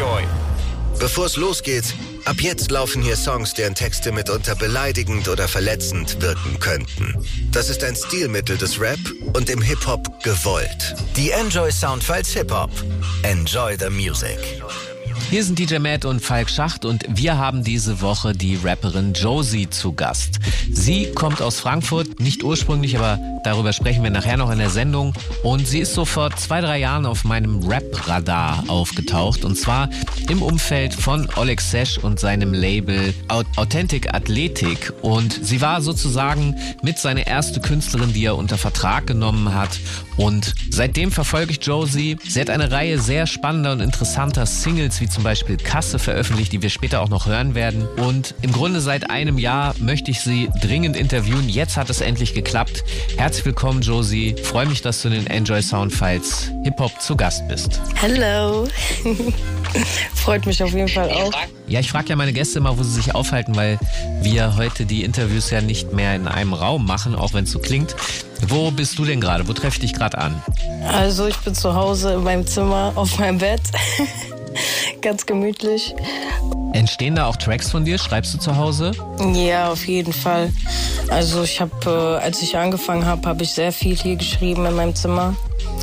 Enjoy. Bevor es losgeht, ab jetzt laufen hier Songs, deren Texte mitunter beleidigend oder verletzend wirken könnten. Das ist ein Stilmittel des Rap und im Hip-Hop gewollt. Die Enjoy Soundfiles Hip-Hop. Enjoy the music. Hier sind DJ Matt und Falk Schacht und wir haben diese Woche die Rapperin Josie zu Gast. Sie kommt aus Frankfurt, nicht ursprünglich, aber darüber sprechen wir nachher noch in der Sendung. Und sie ist so vor zwei, drei Jahren auf meinem Rap-Radar aufgetaucht und zwar im Umfeld von Oleg Sesh und seinem Label Authentic Athletic. Und sie war sozusagen mit seiner erste Künstlerin, die er unter Vertrag genommen hat. Und seitdem verfolge ich Josie. Sie hat eine Reihe sehr spannender und interessanter Singles wie zum Beispiel Kasse veröffentlicht, die wir später auch noch hören werden. Und im Grunde seit einem Jahr möchte ich sie dringend interviewen. Jetzt hat es endlich geklappt. Herzlich willkommen, Josie. Freue mich, dass du in den Enjoy Soundfiles Hip-Hop zu Gast bist. Hello. Freut mich auf jeden Fall auch. Ja, ich frage ja meine Gäste immer, wo sie sich aufhalten, weil wir heute die Interviews ja nicht mehr in einem Raum machen, auch wenn es so klingt. Wo bist du denn gerade? Wo treffe ich dich gerade an? Also ich bin zu Hause in meinem Zimmer auf meinem Bett. Ganz gemütlich. Entstehen da auch Tracks von dir? Schreibst du zu Hause? Ja, auf jeden Fall. Also ich habe, äh, als ich angefangen habe, habe ich sehr viel hier geschrieben in meinem Zimmer,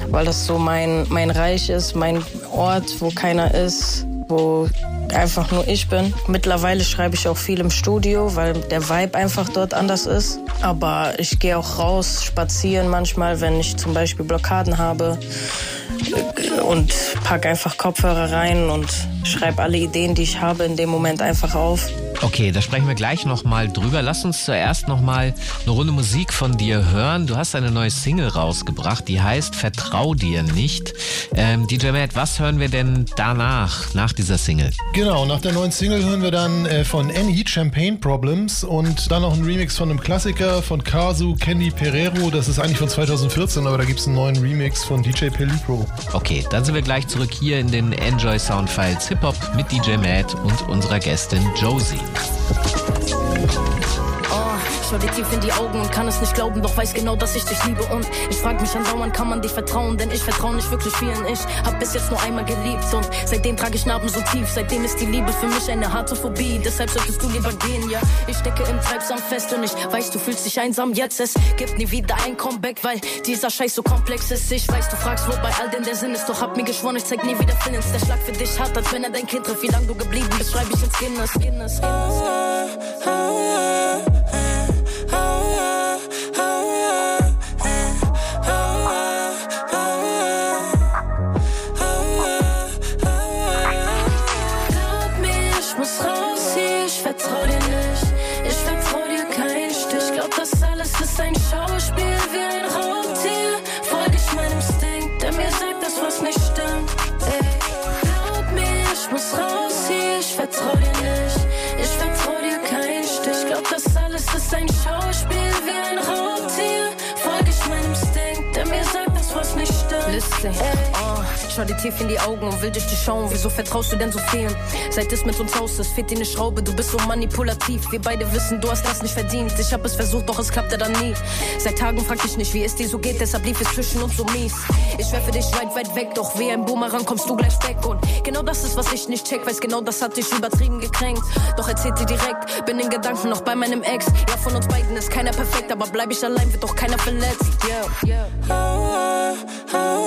weil das so mein, mein Reich ist, mein Ort, wo keiner ist, wo einfach nur ich bin. Mittlerweile schreibe ich auch viel im Studio, weil der Vibe einfach dort anders ist. Aber ich gehe auch raus, spazieren manchmal, wenn ich zum Beispiel Blockaden habe und packe einfach Kopfhörer rein und schreibe alle Ideen, die ich habe, in dem Moment einfach auf. Okay, da sprechen wir gleich nochmal drüber. Lass uns zuerst nochmal eine Runde Musik von dir hören. Du hast eine neue Single rausgebracht, die heißt Vertrau dir nicht. Ähm, DJ Matt, was hören wir denn danach, nach dieser Single? Genau, nach der neuen Single hören wir dann äh, von N-Heat Champagne Problems und dann noch ein Remix von einem Klassiker von Kazu Candy Pereiro. Das ist eigentlich von 2014, aber da gibt es einen neuen Remix von DJ Pelipro. Okay, dann sind wir gleich zurück hier in den Enjoy Soundfiles Hip Hop mit DJ Matt und unserer Gästin Josie. So Schau dir tief in die Augen und kann es nicht glauben, doch weiß genau, dass ich dich liebe. Und ich frag mich andauernd, kann man dir vertrauen? Denn ich vertraue nicht wirklich vielen. Ich hab bis jetzt nur einmal geliebt und seitdem trage ich Narben so tief. Seitdem ist die Liebe für mich eine harte Phobie. Deshalb solltest du lieber gehen, ja. Ich stecke im Treibsam fest und ich weiß, du fühlst dich einsam jetzt. Es gibt nie wieder ein Comeback, weil dieser Scheiß so komplex ist. Ich weiß, du fragst, wo bei all dem der Sinn ist. Doch hab mir geschworen, ich zeig nie wieder Feelings. Der Schlag für dich hart, als wenn er dein Kind trifft. Wie lang du geblieben bist, schreib ich ins Guinness. Guinness, Guinness, Guinness. Listen. Oh, schau dir tief in die Augen und will dich dir schauen. Wieso vertraust du denn so vielen? Seit es mit uns aus ist, fehlt dir eine Schraube. Du bist so manipulativ. Wir beide wissen, du hast das nicht verdient. Ich hab es versucht, doch es klappte dann nie. Seit Tagen frag ich nicht, wie es dir so geht. Deshalb lief es zwischen uns so mies. Ich werfe dich weit, weit weg. Doch wie ein Boomerang kommst du gleich weg. Und genau das ist, was ich nicht check. Weiß genau, das hat dich übertrieben gekränkt. Doch erzählt dir direkt. Bin in Gedanken noch bei meinem Ex. Ja, von uns beiden ist keiner perfekt. Aber bleib ich allein, wird doch keiner verletzt. Yeah, yeah. Oh, oh, oh.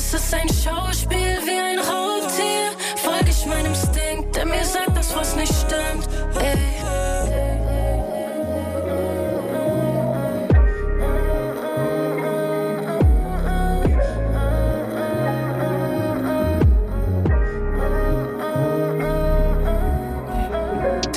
Es ein Schauspiel wie ein Raubtier. Folge ich meinem der mir sagt, was nicht stimmt. Ey.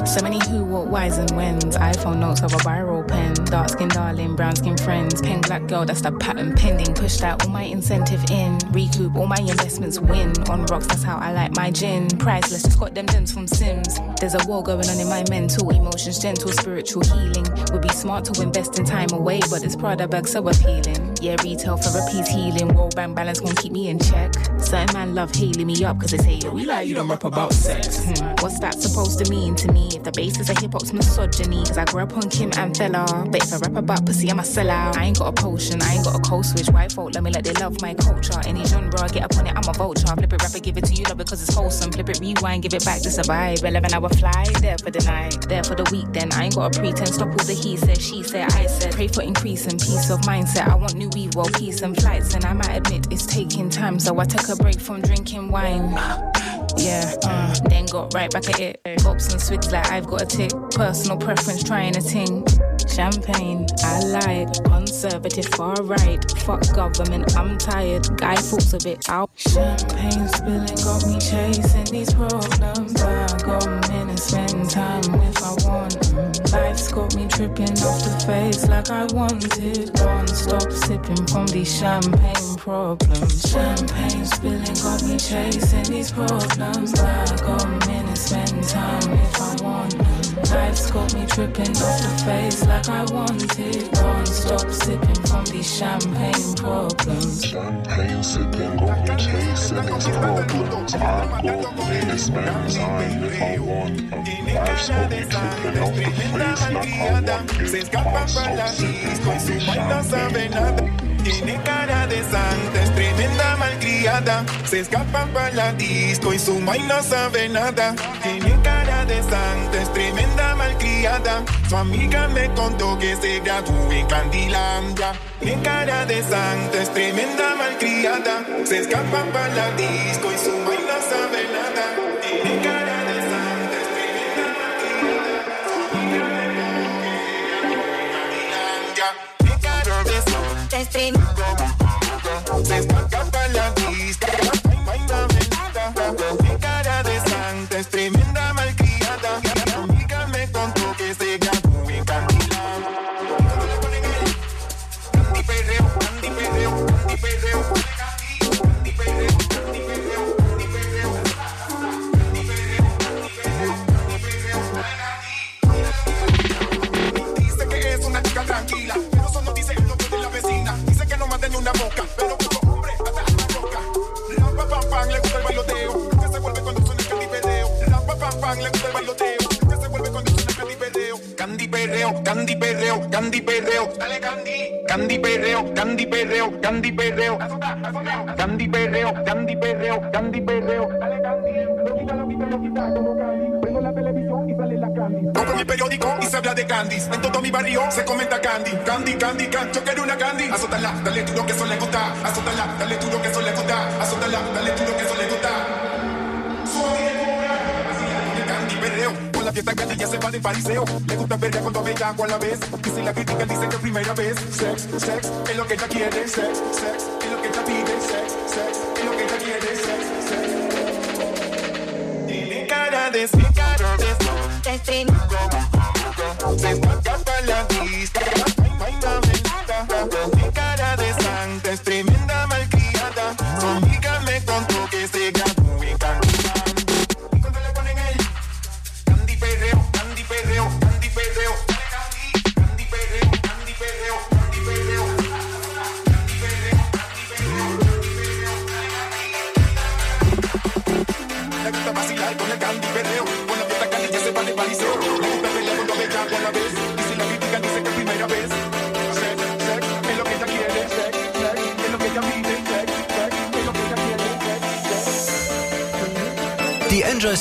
So many who, what, whys and whens. iPhone notes of a viral pen. Dark skin darling, brown skin friends. Pen black girl, that's the pattern pending. Push that all my incentive in. Recoup all my investments win. On rocks, that's how I like my gin. Priceless, just got them dents from Sims. There's a war going on in my mental. Emotions gentle, spiritual healing. Would be smart to invest in time away, but this Prada bag so appealing. Yeah, retail therapy's healing. World bank balance gon' keep me in check. Certain man love hailing me up, cause they say, we like you don't rap about sex. Hmm. What's that supposed to mean to me? If the basis of hip hop's misogyny, cause I grew up on Kim and Fella. But if I rap about pussy, I'm a sellout. I ain't got a potion, I ain't got a cold switch. White folk, let me let they love my culture. Any genre, I get up on it, I'm a vulture. Flip it, rap it, give it to you, love because it's wholesome. Flip it, rewind, give it back, a vibe. 11 hour fly, there for the night, there for the week. Then I ain't got a pretense, Stop all the he said, she said, I said. Pray for increase and peace of mindset. I want new weed, well, peace and flights. And I might admit it's taking time, so I took a break from drinking wine. Yeah, uh, then got right back at it. Bops and swigs like I've got a tick. Personal preference, trying a ting. Champagne, I lied. Conservative, far right. Fuck government, I'm tired. Guy falls a bit out. Champagne spilling got me chasing these problems. I got and spend time if I want. Life's got me tripping off the face like I wanted. Can't stop sipping from these champagne problems. Champagne spilling got me chasing these problems. I got minutes, spend time if I want. Life's got me tripping off the face like I wanted. Can't stop sipping from these champagne problems. Champagne sipping, got me chasing these problems. I got minutes, spend time if I want. Life's got me tripping off the face like I wanted. Se escapa Can't para la stop disco y sipping from these champagne nada. Tiene cara de santa, es tremenda malcriada. Se escapa para la disco y su vaina sabe nada. Tiene cara de santa, es tremenda malcriada. Su amiga me contó que se graduó en Candilandia. Tiene cara de santa, es tremenda malcriada. Se escapa para la disco y su vaina sabe nada. Azótala, dale duro que eso le gusta. Azótala, dale duro que eso le gusta. Azótala, dale duro que eso le gusta. Con la fiesta candy ya se va de fariseo. Le gusta perrear cuando ve agua a la vez. Y si la critican dicen que primera vez. Sex, sex, es lo que ella quiere. Sex, sex, es lo que ella pide. Sex, sex, es lo que ella quiere. Sex, sex. Tiene cara de cara de se escapa la disco,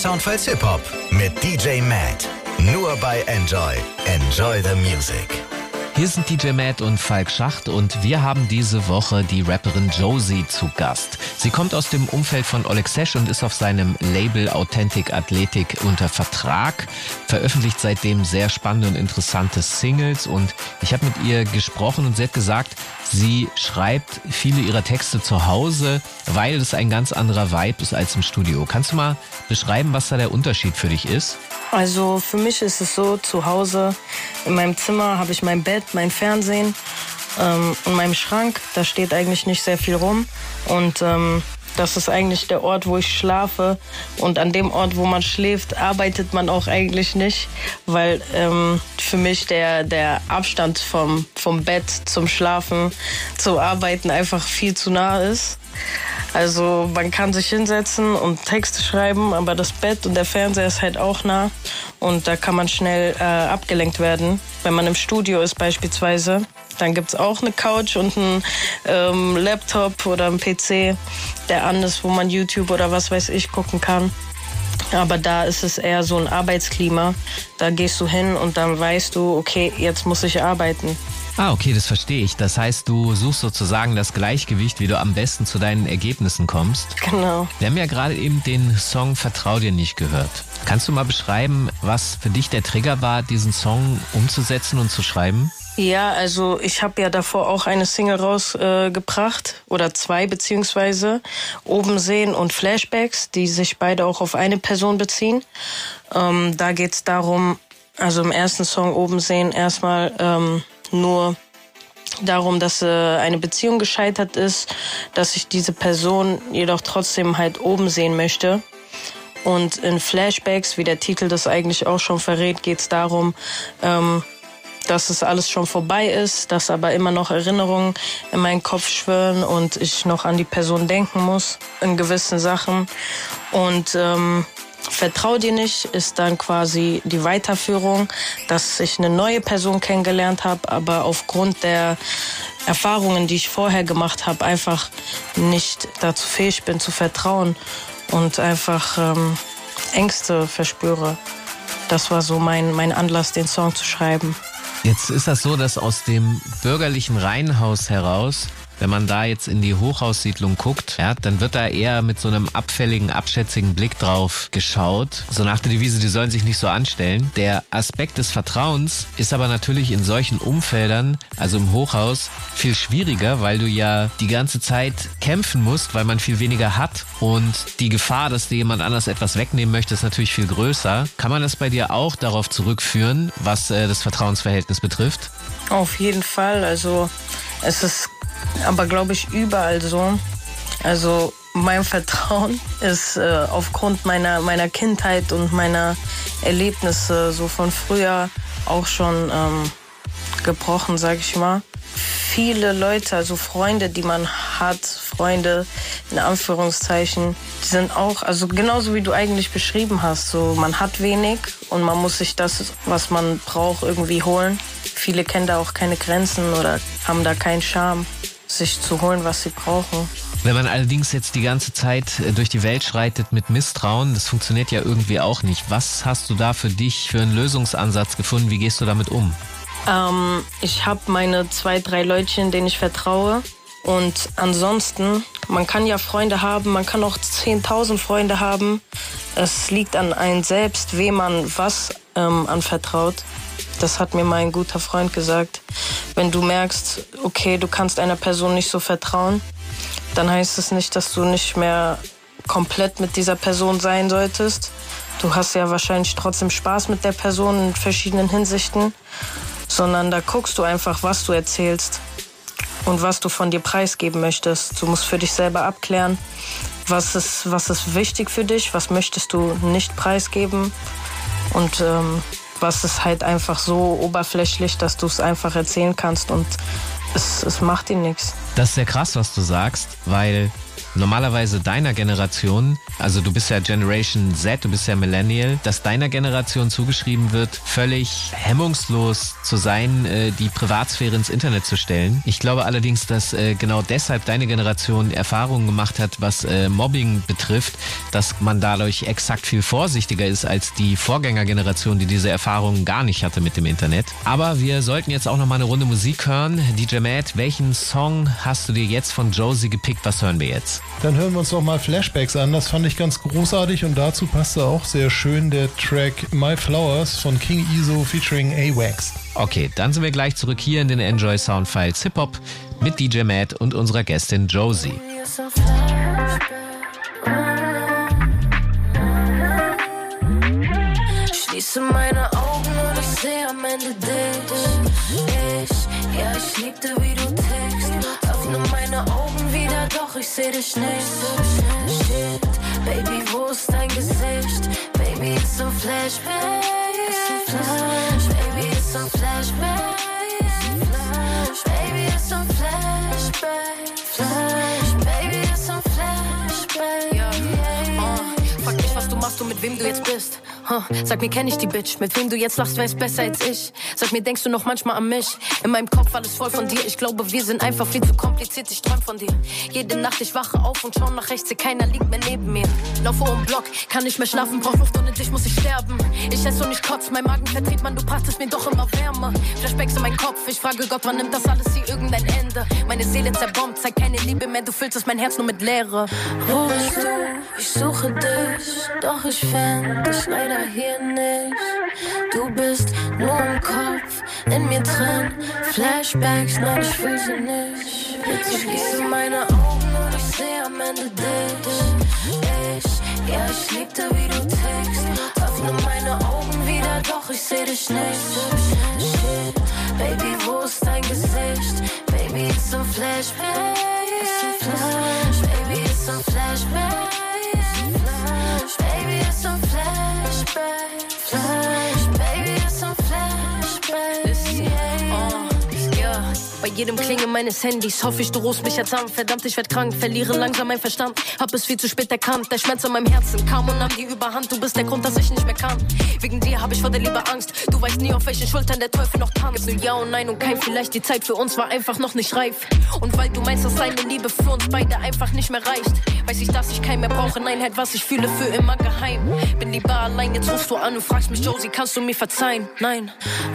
Soundfiles Hip Hop mit DJ Matt. Nur bei Enjoy. Enjoy the Music. Hier sind DJ Matt und Falk Schacht und wir haben diese Woche die Rapperin Josie zu Gast. Sie kommt aus dem Umfeld von Oleg Sesh und ist auf seinem Label Authentic Athletic unter Vertrag, veröffentlicht seitdem sehr spannende und interessante Singles und ich habe mit ihr gesprochen und sie hat gesagt, sie schreibt viele ihrer Texte zu Hause, weil es ein ganz anderer Vibe ist als im Studio. Kannst du mal beschreiben, was da der Unterschied für dich ist? Also für mich ist es so, zu Hause in meinem Zimmer habe ich mein Bett, mein Fernsehen ähm, und meinem Schrank. Da steht eigentlich nicht sehr viel rum. Und ähm, das ist eigentlich der Ort, wo ich schlafe. Und an dem Ort, wo man schläft, arbeitet man auch eigentlich nicht, weil ähm, für mich der, der Abstand vom, vom Bett zum Schlafen, zu Arbeiten einfach viel zu nah ist. Also man kann sich hinsetzen und Texte schreiben, aber das Bett und der Fernseher ist halt auch nah und da kann man schnell äh, abgelenkt werden. Wenn man im Studio ist beispielsweise, dann gibt's auch eine Couch und einen ähm, Laptop oder einen PC, der an ist, wo man YouTube oder was weiß ich gucken kann. Aber da ist es eher so ein Arbeitsklima. Da gehst du hin und dann weißt du, okay, jetzt muss ich arbeiten. Ah, okay, das verstehe ich. Das heißt, du suchst sozusagen das Gleichgewicht, wie du am besten zu deinen Ergebnissen kommst. Genau. Wir haben ja gerade eben den Song Vertrau dir nicht gehört. Kannst du mal beschreiben, was für dich der Trigger war, diesen Song umzusetzen und zu schreiben? Ja, also ich habe ja davor auch eine Single rausgebracht äh, oder zwei beziehungsweise Oben sehen und Flashbacks, die sich beide auch auf eine Person beziehen. Ähm, da geht's darum, also im ersten Song Oben sehen erstmal ähm, nur darum, dass äh, eine Beziehung gescheitert ist, dass ich diese Person jedoch trotzdem halt oben sehen möchte. Und in Flashbacks, wie der Titel das eigentlich auch schon verrät, geht es darum, ähm, dass es alles schon vorbei ist, dass aber immer noch Erinnerungen in meinen Kopf schwirren und ich noch an die Person denken muss in gewissen Sachen. Und ähm, Vertrau dir nicht ist dann quasi die Weiterführung, dass ich eine neue Person kennengelernt habe, aber aufgrund der Erfahrungen, die ich vorher gemacht habe, einfach nicht dazu fähig bin zu vertrauen und einfach ähm, Ängste verspüre. Das war so mein, mein Anlass, den Song zu schreiben. Jetzt ist das so, dass aus dem bürgerlichen Reihenhaus heraus wenn man da jetzt in die Hochhaussiedlung guckt, ja, dann wird da eher mit so einem abfälligen, abschätzigen Blick drauf geschaut. So nach der Devise, die sollen sich nicht so anstellen. Der Aspekt des Vertrauens ist aber natürlich in solchen Umfeldern, also im Hochhaus, viel schwieriger, weil du ja die ganze Zeit kämpfen musst, weil man viel weniger hat und die Gefahr, dass dir jemand anders etwas wegnehmen möchte, ist natürlich viel größer. Kann man das bei dir auch darauf zurückführen, was äh, das Vertrauensverhältnis betrifft? Auf jeden Fall. Also es ist aber glaube ich überall so. Also mein Vertrauen ist äh, aufgrund meiner, meiner Kindheit und meiner Erlebnisse so von früher auch schon ähm, gebrochen, sag ich mal. Viele Leute, also Freunde, die man hat, Freunde in Anführungszeichen, die sind auch, also genauso wie du eigentlich beschrieben hast, so man hat wenig und man muss sich das, was man braucht, irgendwie holen. Viele kennen da auch keine Grenzen oder haben da keinen Charme sich zu holen, was sie brauchen. Wenn man allerdings jetzt die ganze Zeit äh, durch die Welt schreitet mit Misstrauen, das funktioniert ja irgendwie auch nicht. Was hast du da für dich für einen Lösungsansatz gefunden? Wie gehst du damit um? Ähm, ich habe meine zwei, drei Leutchen, denen ich vertraue. Und ansonsten, man kann ja Freunde haben, man kann auch 10.000 Freunde haben. Es liegt an einem selbst, wem man was ähm, anvertraut. Das hat mir mein guter Freund gesagt. Wenn du merkst, okay, du kannst einer Person nicht so vertrauen, dann heißt es nicht, dass du nicht mehr komplett mit dieser Person sein solltest. Du hast ja wahrscheinlich trotzdem Spaß mit der Person in verschiedenen Hinsichten, sondern da guckst du einfach, was du erzählst und was du von dir preisgeben möchtest. Du musst für dich selber abklären, was ist, was ist wichtig für dich, was möchtest du nicht preisgeben und ähm, was ist halt einfach so oberflächlich, dass du es einfach erzählen kannst und es, es macht ihm nichts. Das ist sehr krass, was du sagst, weil normalerweise deiner Generation, also du bist ja Generation Z, du bist ja Millennial, dass deiner Generation zugeschrieben wird, völlig hemmungslos zu sein, äh, die Privatsphäre ins Internet zu stellen. Ich glaube allerdings, dass äh, genau deshalb deine Generation Erfahrungen gemacht hat, was äh, Mobbing betrifft, dass man dadurch exakt viel vorsichtiger ist als die Vorgängergeneration, die diese Erfahrungen gar nicht hatte mit dem Internet. Aber wir sollten jetzt auch noch mal eine Runde Musik hören. DJ Matt, welchen Song hast du dir jetzt von Josie gepickt? Was hören wir jetzt? Dann hören wir uns noch mal Flashbacks an. Das fand ich ganz großartig und dazu passte auch sehr schön der Track My Flowers von King Iso featuring A-Wax. Okay, dann sind wir gleich zurück hier in den Enjoy Soundfiles Hip Hop mit DJ Matt und unserer Gästin Josie. Schließe meine Augen und ich sehe am Ende dich. Ich, ja, ich liebte, wie du tickst. Öffne meine Augen doch ich seh dich nicht. Shit, Baby, wo ist dein Gesicht? Baby, it's a flashback. Baby, it's a flashback. Baby, it's a flashback. Flash, baby, it's a flashback. Machst und mit wem du jetzt bist. Huh. Sag mir, kenn ich die Bitch, mit wem du jetzt lachst, wer ist besser als ich? Sag mir, denkst du noch manchmal an mich? In meinem Kopf alles voll von dir. Ich glaube, wir sind einfach viel zu kompliziert. Ich träum von dir. Jede Nacht ich wache auf und schau nach rechts, sehe keiner liegt mehr neben mir. Laufe um Block, kann nicht mehr schlafen, brauch Luft, ohne dich muss ich sterben. Ich esse und ich kotz, mein Magen verdreht, man, du brachtest mir doch immer Wärme. Flashbacks in meinen Kopf, ich frage Gott, wann nimmt das alles hier irgendein Ende? Meine Seele zerbombt, zeig keine Liebe mehr, du füllst mein Herz nur mit Leere. Wo bist du? Ich suche dich, doch ich fänd dich leider hier nicht. Du bist nur im Kopf, in mir drin. Flashbacks, nein, ich fühl sie nicht. Bitte schließe meine Augen und ich sehe am Ende dich. Ich, ja, ich liebte, wie du tickst. Öffne meine Augen wieder, doch ich seh dich nicht. Shit, Baby, wo ist dein Gesicht? Baby, it's a flashback. Baby, it's a flashback. Baby, it's a flashback. Flash, Bei jedem Klingeln meines Handys hoffe ich, du rufst mich jetzt an. Verdammt, ich werd krank, verliere langsam mein Verstand. Hab es viel zu spät erkannt, der Schmerz an meinem Herzen kam und nahm die Überhand. Du bist der Grund, dass ich nicht mehr kann. Wegen dir hab ich vor der Liebe Angst. Du weißt nie, auf welchen Schultern der Teufel noch tanzt. Nur Ja und Nein und kein Vielleicht. Die Zeit für uns war einfach noch nicht reif. Und weil du meinst, dass deine Liebe für uns beide einfach nicht mehr reicht, weiß ich, dass ich keinen mehr brauche. Nein, halt, was ich fühle, für immer geheim. Bin lieber allein, jetzt rufst du an und fragst mich, Josie, kannst du mir verzeihen? Nein.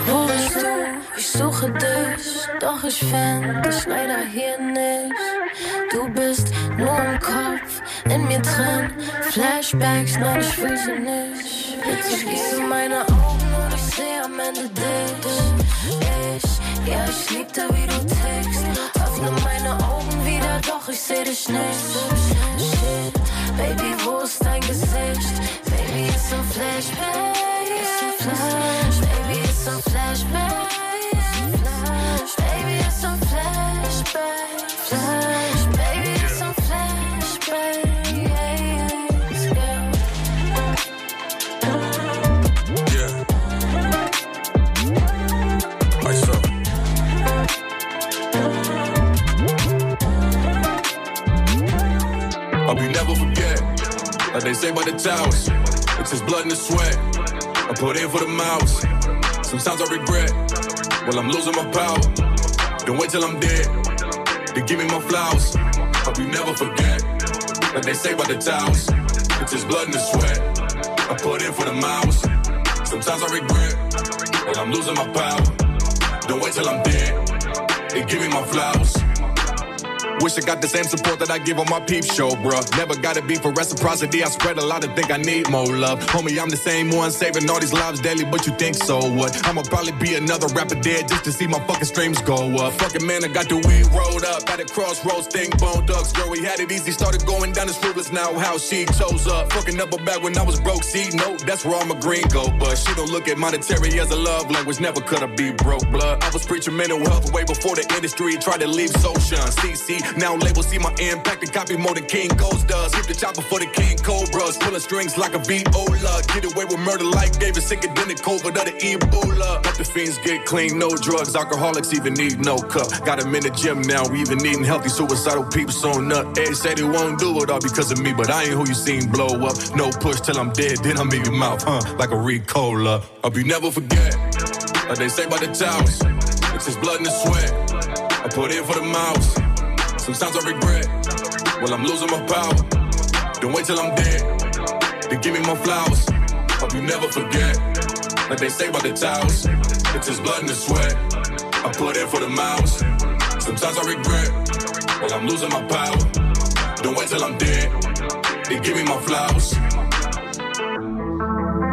Wo bist du? Ich suche dich, doch ich fänd dich leider hier nicht. Du bist nur im Kopf, in mir drin. Flashbacks, nein, ich fühl sie nicht. Bitte schließe meine Augen und ich sehe am Ende dich. Ich, ja, ich liebte, wie du tickst. Öffne meine Augen wieder, doch ich seh dich nicht. Shit, Baby, wo ist dein Gesicht? Baby, it's a flashback. Flash, baby, it's a flashback. They say by the towers. It's just blood and the sweat. I put in for the mouse. Sometimes I regret, well, I'm losing my power. Don't wait till I'm dead to give me my flowers. Hope you never forget, like they say by the towers. It's just blood and the sweat. I put in for the miles. Sometimes I regret, well, I'm losing my power. Don't wait till I'm dead. They give me my flowers. Wish I got the same support that I give on my peep show, bruh. Never gotta be for reciprocity. I spread a lot and think I need more love. Homie, I'm the same one saving all these lives daily, but you think so what? I'ma probably be another rapper dead just to see my fucking streams go up. Fucking man, I got the weed rolled up at a crossroads, thing bone ducks. Girl, we had it easy, started going down this fruitless now. How she chose up. Fucking up her back when I was broke. See, no, that's where all my green go. But she don't look at monetary as a love language. Never could I be broke blood. I was preaching mental health way before the industry tried to leave social. CC, Now labels see my impact and copy more than King Ghost does. Hit the chopper for the King Cobras. Pulling strings like a viola. Get away with murder like David sicker than the COVID of the Ebola. Let the fiends get clean, no drugs. Alcoholics even need no cup. Got them in the gym now, we even eating healthy. Suicidal peeps on nut. Ed said he won't do it all because of me, but I ain't who you seen blow up. No push till I'm dead, then I'm in your mouth, huh? Like a Ricola. I'll be never forget. Like they say by the towers, it's just blood and sweat. I put in for the mouse. Sometimes I regret. Well, I'm losing my power. Don't wait till I'm dead. Then give me more flowers. Hope you never forget. Like they say by the towers, it's just blood and sweat. I put in for the mouse. Sometimes I regret. Well, I'm losing my power. Don't wait till I'm dead. Then give me my flowers.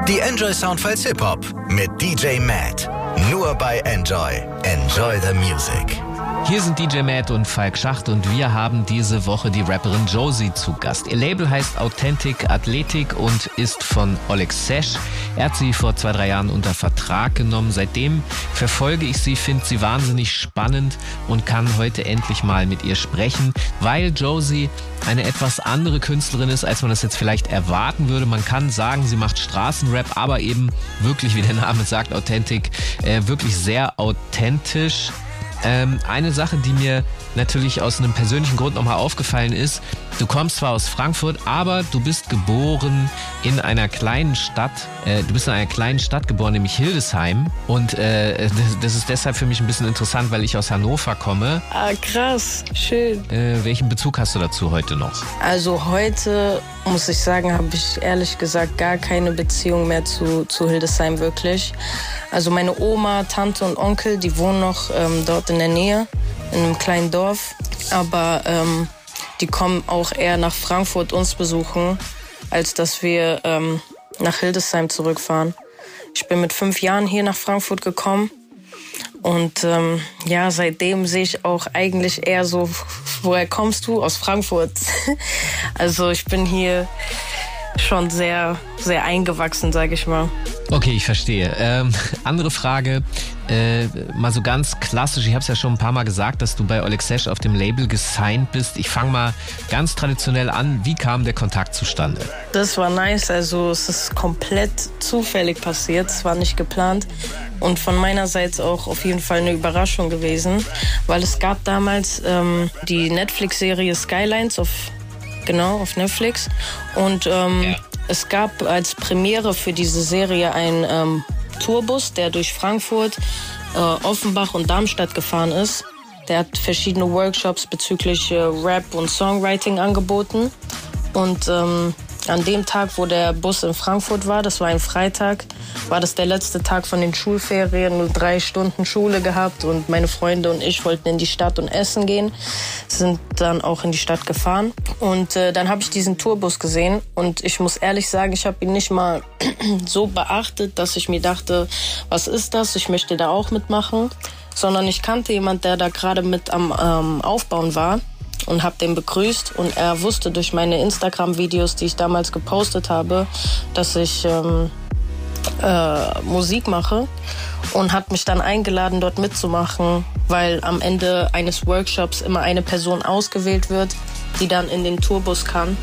Die Enjoy Soundfiles Hip Hop mit DJ Matt. Nur bei Enjoy. Enjoy the Music. Hier sind DJ Matt und Falk Schacht und wir haben diese Woche die Rapperin Josie zu Gast. Ihr Label heißt Authentic Athletic und ist von Oleg Sesh. Er hat sie vor zwei, drei Jahren unter Vertrag genommen. Seitdem verfolge ich sie, finde sie wahnsinnig spannend und kann heute endlich mal mit ihr sprechen, weil Josie eine etwas andere Künstlerin ist, als man das jetzt vielleicht erwarten würde. Man kann sagen, sie macht Straßenrap, aber eben wirklich, wie der Name sagt, Authentic, äh, wirklich sehr authentisch. Ähm, eine Sache, die mir natürlich aus einem persönlichen Grund nochmal aufgefallen ist, du kommst zwar aus Frankfurt, aber du bist geboren in einer kleinen Stadt. Äh, du bist in einer kleinen Stadt geboren, nämlich Hildesheim. Und äh, das, das, ist deshalb für mich ein bisschen interessant, weil ich aus Hannover komme. Ah, krass, schön. Äh, welchen Bezug hast du dazu heute noch? Also heute, muss ich sagen, habe ich ehrlich gesagt gar keine Beziehung mehr zu, zu Hildesheim wirklich. Also meine Oma, Tante und Onkel, die wohnen noch ähm, dort in der Nähe, in einem kleinen Dorf. Aber ähm, die kommen auch eher nach Frankfurt uns besuchen, als dass wir ähm, nach Hildesheim zurückfahren. Ich bin mit fünf Jahren hier nach Frankfurt gekommen. Und ähm, ja, seitdem sehe ich auch eigentlich eher so, woher kommst du? Aus Frankfurt. also ich bin hier schon sehr, sehr eingewachsen, sage ich mal. Okay, ich verstehe. Ähm, andere Frage, äh, mal so ganz klassisch, ich habe es ja schon ein paar Mal gesagt, dass du bei Oleg Sesh auf dem Label gesigned bist. Ich fange mal ganz traditionell an. Wie kam der Kontakt zustande? Das war nice, also es ist komplett zufällig passiert, es war nicht geplant und von meiner Seite auch auf jeden Fall eine Überraschung gewesen, weil es gab damals ähm, die Netflix-Serie Skylines auf genau auf Netflix und ähm, ja. es gab als Premiere für diese Serie ein ähm, Tourbus, der durch Frankfurt, äh, Offenbach und Darmstadt gefahren ist. Der hat verschiedene Workshops bezüglich äh, Rap und Songwriting angeboten. Und ähm, an dem Tag, wo der Bus in Frankfurt war, das war ein Freitag, war das der letzte Tag von den Schulferien, nur drei Stunden Schule gehabt und meine Freunde und ich wollten in die Stadt und essen gehen, sind dann auch in die Stadt gefahren. Und äh, dann habe ich diesen Tourbus gesehen. Und ich muss ehrlich sagen, ich habe ihn nicht mal so beachtet, dass ich mir dachte, was ist das, ich möchte da auch mitmachen, sondern ich kannte jemand, der da gerade mit am ähm, Aufbauen war und habe den begrüßt. Und er wusste durch meine Instagram-Videos, die ich damals gepostet habe, dass ich ähm, äh, Musik mache und hat mich dann eingeladen, dort mitzumachen, weil am Ende eines Workshops immer eine Person ausgewählt wird, die dann in den Tourbus kann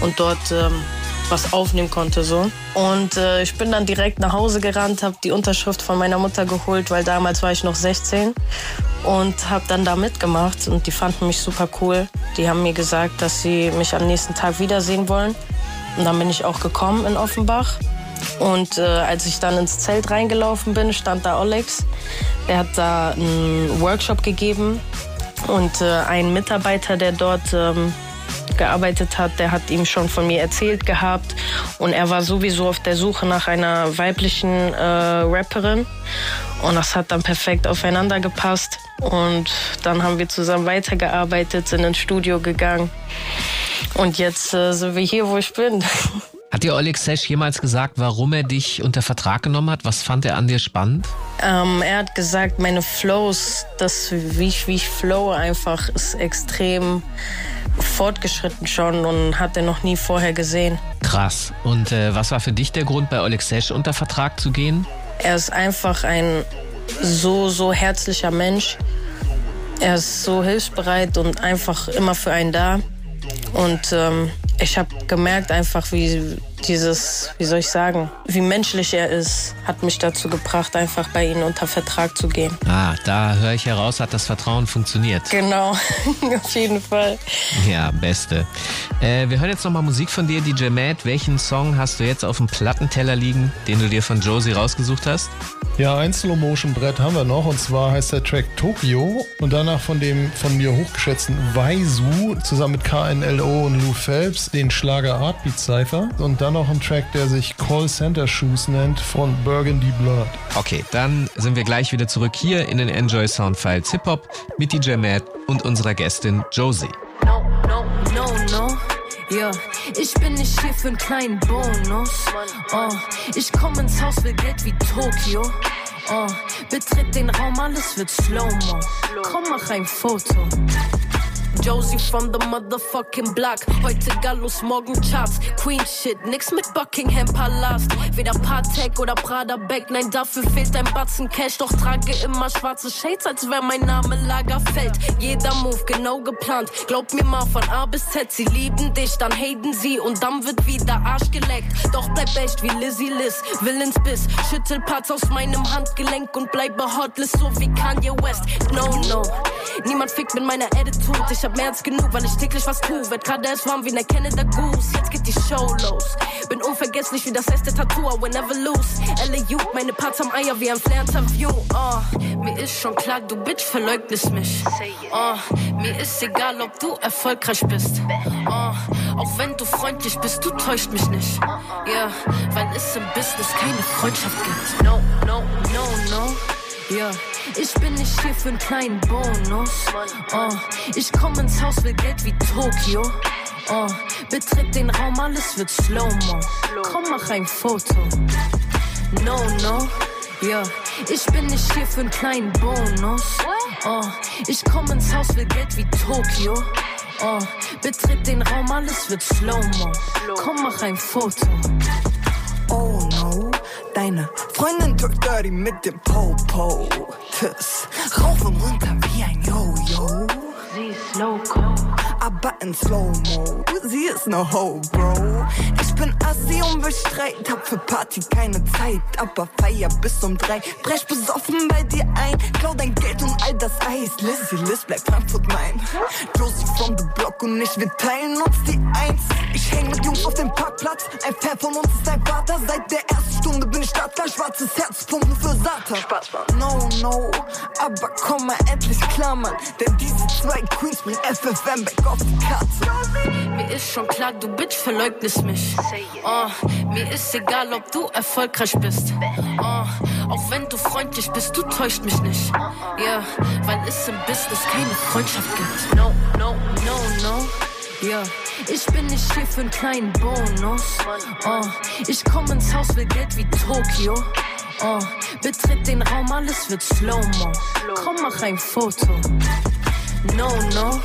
und dort ähm, was aufnehmen konnte so. Und äh, ich bin dann direkt nach Hause gerannt, habe die Unterschrift von meiner Mutter geholt, weil damals war ich noch 16 und habe dann da mitgemacht und die fanden mich super cool. Die haben mir gesagt, dass sie mich am nächsten Tag wiedersehen wollen. Und dann bin ich auch gekommen in Offenbach. Und äh, als ich dann ins Zelt reingelaufen bin, stand da Olex. Er hat da einen Workshop gegeben und äh, ein Mitarbeiter, der dort ähm, gearbeitet hat, der hat ihm schon von mir erzählt gehabt. Und er war sowieso auf der Suche nach einer weiblichen äh, Rapperin. Und das hat dann perfekt aufeinander gepasst. Und dann haben wir zusammen weitergearbeitet, sind ins Studio gegangen. Und jetzt äh, sind wir hier, wo ich bin. Hat dir Oleg Sesh jemals gesagt, warum er dich unter Vertrag genommen hat? Was fand er an dir spannend? Ähm, er hat gesagt, meine Flows, das wie ich, wie ich flow einfach ist extrem fortgeschritten schon und hat er noch nie vorher gesehen. Krass. Und äh, was war für dich der Grund, bei Oleg Sesh unter Vertrag zu gehen? Er ist einfach ein so, so herzlicher Mensch. er ist so hilfsbereit und einfach immer für einen da. Und ähm, ich habe gemerkt einfach, wie dieses, wie soll ich sagen, wie menschlich er ist, hat mich dazu gebracht, einfach bei ihm unter Vertrag zu gehen. Ah, da höre ich heraus, hat das Vertrauen funktioniert. Genau, auf jeden Fall. Ja, beste. Äh, wir hören jetzt nochmal Musik von dir, DJ Matt. Welchen Song hast du jetzt auf dem Plattenteller liegen, den du dir von Josie rausgesucht hast? Ja, ein Slow-Motion-Brett haben wir noch und zwar heißt der Track Tokyo und danach von dem von mir hochgeschätzten Waisu zusammen mit KNLO und Lou Phelps den Schlager Heartbeat Cypher und dann noch ein Track, der sich Call Center Shoes nennt von Burgundy Blood. Okay, dann sind wir gleich wieder zurück hier in den Enjoy Soundfiles Hip Hop mit DJ Matt und unserer Gästin Josie. No, no. Ja, ich bin nicht hier für einen kleinen Bonus. Oh, ich komm ins Haus, will Geld wie Tokio. Oh, betritt den Raum, alles wird Slow-Mo. Komm, mach ein Foto. Josie from the motherfucking block. Heute Gallus, morgen Charts. Queen Shit, nix mit Buckingham Palast. Weder Patek oder Prada Bag, nein, dafür fehlt ein Batzen Cash. Doch trage immer schwarze Shades, als wär mein Name Lagerfeld. Jeder Move genau geplant. Glaub mir mal von A bis Z, sie lieben dich, dann haten sie und dann wird wieder Arsch geleckt. Doch bleib echt wie Lizzie Liz, will ins Biss. Schüttel Parts aus meinem Handgelenk und bleibe hotless, so wie Kanye West. No, no. Niemand fickt mit meiner Attitude. Ich hab mehr als genug, weil ich täglich was tu. Werd gerade erst warm wie ne Canada Goose. Jetzt geht die Show los. Bin unvergesslich wie das erste Tattoo. I will never lose. LAU, meine Parts am Eier wie ein Flair-Interview. Oh, mir ist schon klar, du Bitch verleugnest mich. Oh, mir ist egal, ob du erfolgreich bist. Oh, auch wenn du freundlich bist, du täuscht mich nicht. Ja, yeah, weil es im Business keine Freundschaft gibt. No, no, no, no. Ja, ich bin nicht hier für einen kleinen Bonus. Oh, ich komm ins Haus, will Geld wie Tokio. Oh, betritt den Raum, alles wird Slow-Mo. Komm, mach ein Foto. No, no. Ja, ich bin nicht hier für einen kleinen Bonus. Oh, ich komm ins Haus, will Geld wie Tokio. Oh, betritt den Raum, alles wird Slow-Mo. Komm, mach ein Foto. Deine Freundin drückt dirty mit dem Popo. Und runter wie ein Yo-Yo. Sie ist loco. Aber in Slow-Mo, sie ist ne Ho, Bro. Ich bin assi und will Streit, hab für Party keine Zeit. Aber feier bis um drei, brech besoffen bei dir ein. Klau dein Geld und all das Eis. Lizzie Liz bleibt Frankfurt mein. Josie from the Block und ich, wir teilen uns die Eins. Ich häng mit Jungs auf dem Parkplatz. Ein Fan von uns ist dein Vater. Seit der ersten Stunde bin ich startklar. Schwarzes Herz pumpen für Satan. Spaß, No, no. Aber komm mal endlich klar, Mann. Denn diese zwei Queens bringen FFM back auf die Karte. Mir ist schon klar, du Bitch verleugnest mich. Oh, mir ist egal, ob du erfolgreich bist. Oh, auch wenn du freundlich bist, du täuscht mich nicht. Ja, yeah, weil es im Business keine Freundschaft gibt. No, no, no, no. Ja, ich bin nicht hier für einen kleinen Bonus. Oh, ich komm ins Haus, will Geld wie Tokio. Oh, betritt den Raum, alles wird Slow-Mo. Komm, mach ein Foto. No, no.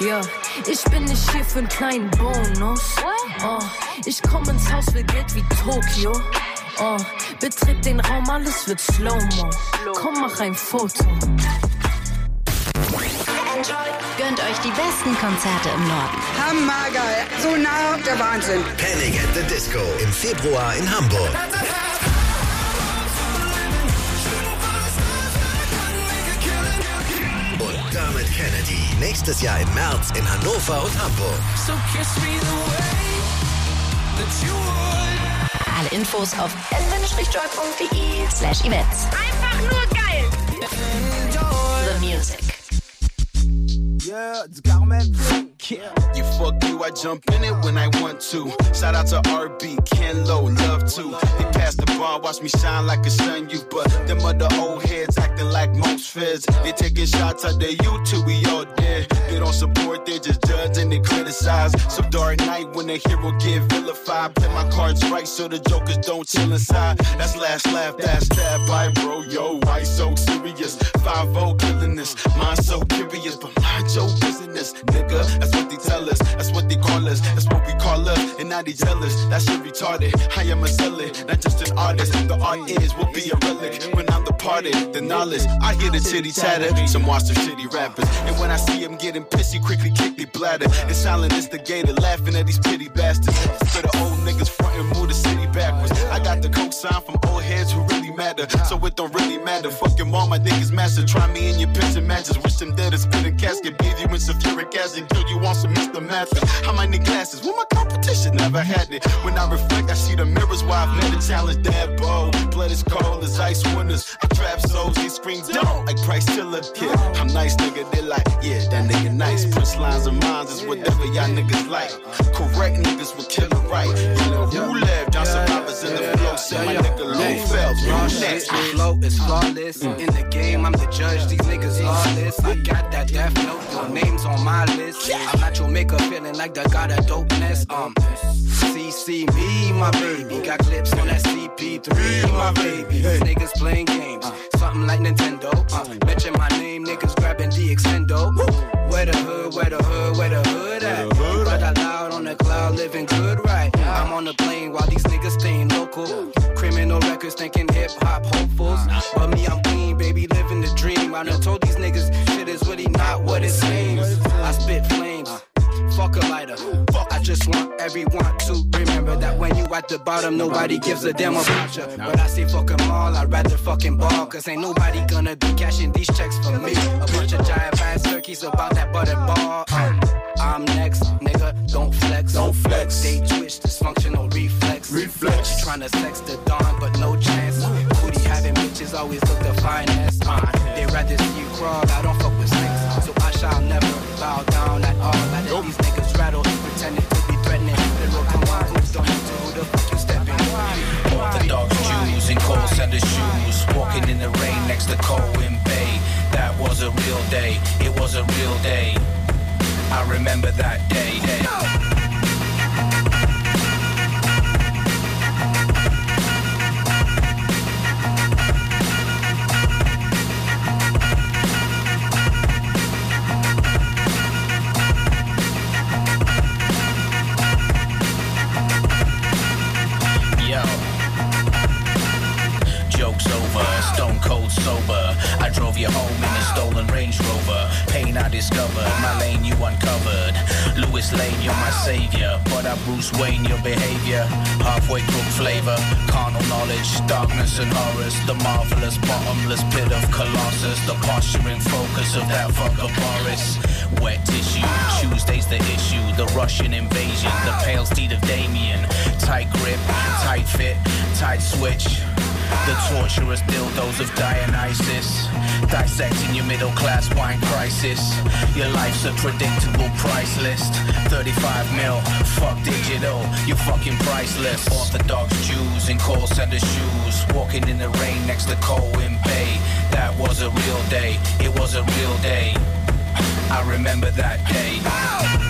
Ja, ich bin nicht hier für einen kleinen Bonus. Oh, ich komm ins Haus, will Geld wie Tokio. Oh, betritt den Raum, alles wird Slow-Mo. Komm, mach ein Foto. Gönnt euch die besten Konzerte im Norden. Hammergeil. So nah der Wahnsinn. Panic at the Disco im Februar in Hamburg. Und damit Kennedy. Nächstes Jahr im März in Hannover und Hamburg. Alle Infos auf fn-joy.de slash events. Einfach nur Yeah, it's. You fuck you, I jump in it when I want to. Shout out to RB, Ken Low, love to. They pass the bar, watch me shine like a sun you. But them other old heads acting like most feds. They taking shots at their YouTube, we all dead. They don't support, they just judge and they criticize. So dark night when the hero get vilified. Play my cards right so the jokers don't chill inside. That's last laugh, that's that by bro. Yo, jealous. That shit retarded. I am a seller, not just an artist. The art is will be a relic when I'm departed. The knowledge, I hear the chitty chatter. Some monster shitty rappers. And when I see them getting pissy, quickly kick the bladder. And silent instigator, laughing at these pity bastards. For the old niggas front and move the city backwards. I got the coke sign from old heads who really matter. So it don't really matter. Fucking all my niggas master. Try me in your picture matches. Wish them dead as spit a casket. Bathe you in sulfuric acid. Kill you on some Mr. Mathis. How many glasses? Well, my competition never had it. When I reflect, I see the mirrors why I've never challenged that bow. Blood is cold as ice winters. I trap souls, they scream don't like Price Tiller. Yeah, I'm nice, nigga. They like, yeah, that nigga nice. Punch lines of mines is whatever y'all niggas like. Correct niggas will kill it right. You know who left? Down survivors in the flow. Send my nigga Lou Phelps. Raw shit, the flow is flawless. In the game, I'm the judge. These niggas lawless. I got that death note. Your name's on my list. I'm at your makeup feeling like the god of dopeness. Um, CC me, my baby. Got clips on that CP3, my baby. These niggas playing games. Something like Nintendo. Uh, mention my name, niggas grabbing the extendo. Where the hood, where the hood, where the hood at? Got loud on the cloud, living good, right? I'm on the plane while these niggas staying local. Criminal records thinking hip hop hopefuls. But me, I'm clean, baby, living the dream. I done told these niggas shit is really not what it seems. I spit flames. Fuck a lighter. I just want everyone to remember that when you at the bottom, nobody gives a damn about you. But I say fuck 'em all, I'd rather fucking ball. Cause ain't nobody gonna be cashing these checks for me. A bunch of giant ass turkeys about that butter ball. Um, I'm next, nigga, don't flex. Don't flex. They twitch, dysfunctional reflex. Reflex. Trying to sex the dawn, but no chance. Booty always look the finest. Uh, they rather see you crawl, I don't fuck with snakes. So I shall never bow down at all. I let these niggas rattle, pretending to be threatening. Little come on, who's don't who the fuck you stepping. Jews call center shoes, walking in the rain next to Colwyn Bay. That was a real day, it was a real day. I remember that day. day. Discovered, my lane you uncovered. Lewis Lane, you're my savior. But I Bruce Wayne, your behavior. Halfway crook flavor, carnal knowledge, darkness and horrors. The marvelous, bottomless pit of Colossus. The posturing focus of that fucker Boris. Wet tissue, Tuesday's the issue. The Russian invasion, the pale steed of Damien. Tight grip, tight fit, tight switch. The torturous dildos of Dionysus. Dissecting your middle class wine crisis. Your life's a predictable price list. 35 mil, fuck digital, you're fucking priceless. Orthodox Jews in call center shoes. Walking in the rain next to Colwyn Bay. That was a real day, it was a real day. I remember that day.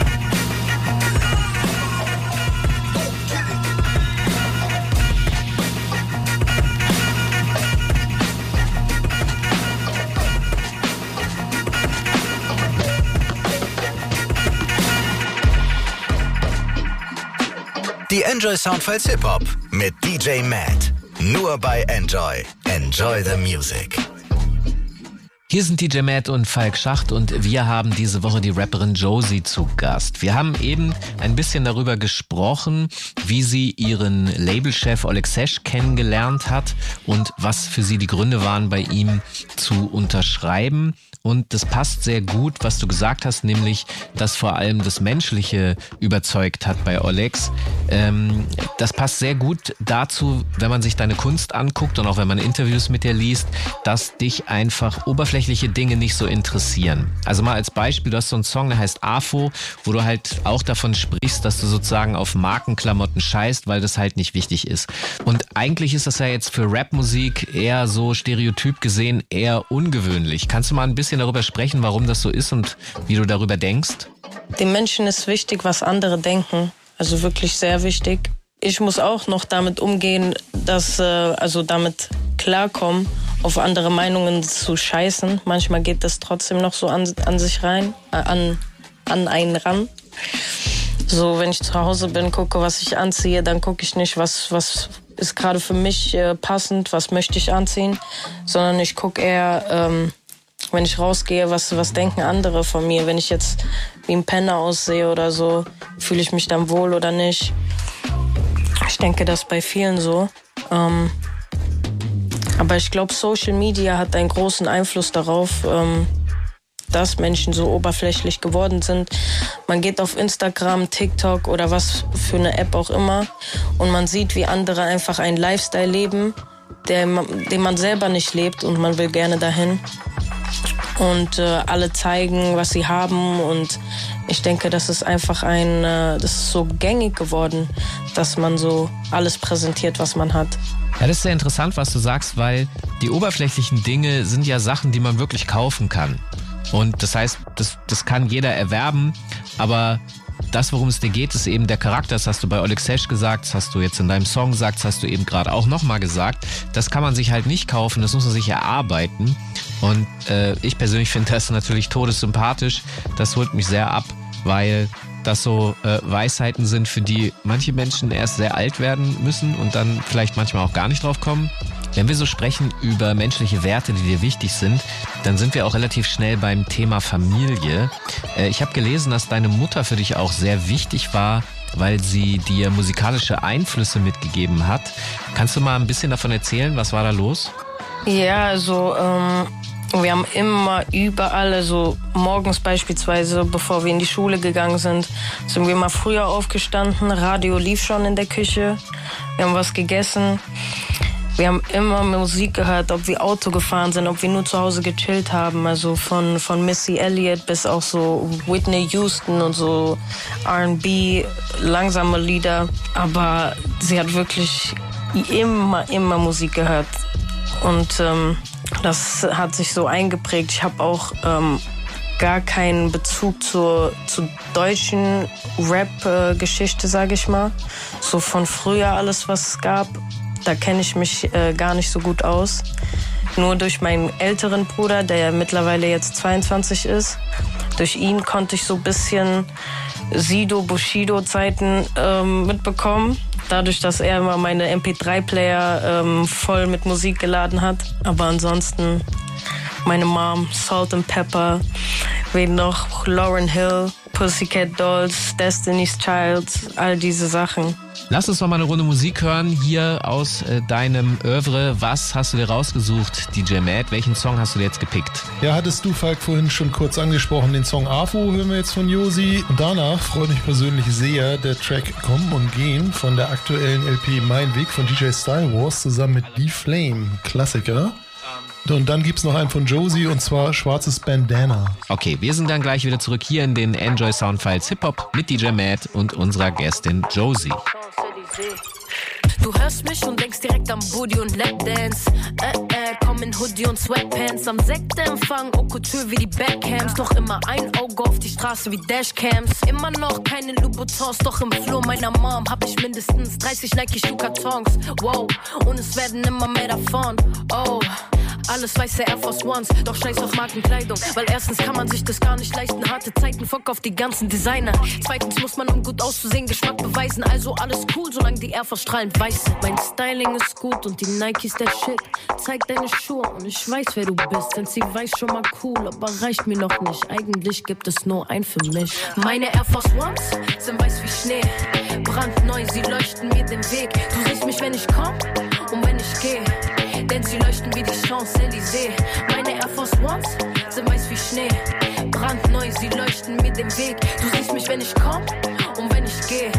Die Enjoy Soundfiles Hip Hop mit DJ Matt. Nur bei Enjoy. Enjoy the Music. Hier sind DJ Matt und Falk Schacht und wir haben diese Woche die Rapperin Josie zu Gast. Wir haben eben ein bisschen darüber gesprochen, wie sie ihren Labelchef Oleg Sesh kennengelernt hat und was für sie die Gründe waren, bei ihm zu unterschreiben. Und das passt sehr gut, was du gesagt hast, nämlich, dass vor allem das Menschliche überzeugt hat bei Olex. Ähm, das passt sehr gut dazu, wenn man sich deine Kunst anguckt und auch wenn man Interviews mit dir liest, dass dich einfach oberflächliche Dinge nicht so interessieren. Also mal als Beispiel, du hast so einen Song, der heißt AFO, wo du halt auch davon sprichst, dass du sozusagen auf Markenklamotten scheißt, weil das halt nicht wichtig ist. Und eigentlich ist das ja jetzt für Rapmusik eher so stereotyp gesehen eher ungewöhnlich. Kannst du mal ein bisschen darüber sprechen, warum das so ist und wie du darüber denkst? Den Menschen ist wichtig, was andere denken. Also wirklich sehr wichtig. Ich muss auch noch damit umgehen, dass, äh, also damit klarkommen, auf andere Meinungen zu scheißen. Manchmal geht das trotzdem noch so an, an sich rein, äh, an an einen ran. So, wenn ich zu Hause bin, gucke, was ich anziehe, dann gucke ich nicht, was, was ist gerade für mich äh, passend, was möchte ich anziehen, sondern ich gucke eher, ähm, wenn ich rausgehe, was, was denken andere von mir. Wenn ich jetzt wie ein Penner aussehe oder so, fühle ich mich dann wohl oder nicht. Ich denke, das bei vielen so. Ähm, aber ich glaube, Social Media hat einen großen Einfluss darauf, ähm, dass Menschen so oberflächlich geworden sind. Man geht auf Instagram, TikTok oder was für eine App auch immer und man sieht, wie andere einfach einen Lifestyle leben, der, den man selber nicht lebt und man will gerne dahin. Und äh, alle zeigen, was sie haben und ich denke, das ist einfach ein, äh, das ist so gängig geworden, dass man so alles präsentiert, was man hat. Ja, das ist sehr interessant, was du sagst, weil die oberflächlichen Dinge sind ja Sachen, die man wirklich kaufen kann. Und das heißt, das, das kann jeder erwerben, aber das, worum es dir geht, ist eben der Charakter. Das hast du bei Oleg Sesh gesagt, das hast du jetzt in deinem Song gesagt, das hast du eben gerade auch nochmal gesagt. Das kann man sich halt nicht kaufen, das muss man sich erarbeiten. Und äh, ich persönlich finde das natürlich todessympathisch. Das holt mich sehr ab, weil das so äh, Weisheiten sind, für die manche Menschen erst sehr alt werden müssen und dann vielleicht manchmal auch gar nicht drauf kommen. Wenn wir so sprechen über menschliche Werte, die dir wichtig sind, dann sind wir auch relativ schnell beim Thema Familie. Äh, ich habe gelesen, dass deine Mutter für dich auch sehr wichtig war, weil sie dir musikalische Einflüsse mitgegeben hat. Kannst du mal ein bisschen davon erzählen? Was war da los? Ja, also ähm, wir haben immer überall, also morgens beispielsweise, bevor wir in die Schule gegangen sind, sind wir mal früher aufgestanden. Radio lief schon in der Küche. Wir haben was gegessen. Wir haben immer Musik gehört, ob wir Auto gefahren sind, ob wir nur zu Hause gechillt haben. Also von, von Missy Elliott bis auch so Whitney Houston und so RB, langsame Lieder. Aber sie hat wirklich immer, immer Musik gehört. Und ähm, das hat sich so eingeprägt. Ich habe auch ähm, gar keinen Bezug zur, zur deutschen Rap-Geschichte, sage ich mal. So von früher alles, was es gab, da kenne ich mich äh, gar nicht so gut aus. Nur durch meinen älteren Bruder, der mittlerweile jetzt 22 ist, durch ihn konnte ich so ein bisschen Sido, Bushido-Zeiten ähm, mitbekommen. Dadurch, dass er immer meine MP3-Player ähm, voll mit Musik geladen hat. Aber ansonsten meine Mom, Salt and Pepper, wen noch, Lauren Hill, Pussycat Dolls, Destiny's Child, all diese Sachen. Lass uns noch mal eine Runde Musik hören hier aus äh, deinem Oeuvre. Was hast du dir rausgesucht, DJ Matt? Welchen Song hast du dir jetzt gepickt? Ja, hattest du, Falk, vorhin schon kurz angesprochen. Den Song AFO hören wir jetzt von Josi. Und danach freut mich persönlich sehr der Track Kommen und Gehen von der aktuellen LP Mein Weg von DJ Style Wars zusammen mit D-Flame. Klassiker. Und dann gibt es noch einen von Josie und zwar Schwarzes Bandana. Okay, wir sind dann gleich wieder zurück hier in den Enjoy Soundfiles Hip Hop mit DJ Matt und unserer Gästin Josie. Du hörst mich und denkst direkt am Booty und Lapdance. Äh, äh, komm in Hoodie und Sweatpants. Am Sektempfang, Haute Couture wie die Backcams. Doch immer ein Auge auf die Straße wie Dashcams. Immer noch keine Louboutins, doch im Flur meiner Mom hab ich mindestens 30 Nike-Schuhkartons. Wow, und es werden immer mehr davon. Oh. Alles weiße Air Force Ones, doch scheiß auf Markenkleidung. Weil erstens kann man sich das gar nicht leisten. Harte Zeiten, Fock auf die ganzen Designer. Zweitens muss man, um gut auszusehen, Geschmack beweisen. Also alles cool, solange die Air Force strahlend weiß sind. Mein Styling ist gut und die Nikes der Shit. Zeig deine Schuhe und ich weiß, wer du bist. Denn sie weiß schon mal cool, aber reicht mir noch nicht. Eigentlich gibt es nur ein für mich. Meine Air Force Ones sind weiß wie Schnee. Brandneu, sie leuchten mir den Weg. Du siehst mich, wenn ich komm und wenn ich gehe denn sie leuchten wie die Champs-Élysées. Meine Air Force Ones sind weiß wie Schnee. Brandneu, sie leuchten mir den Weg. Du siehst mich, wenn ich komm und wenn ich gehe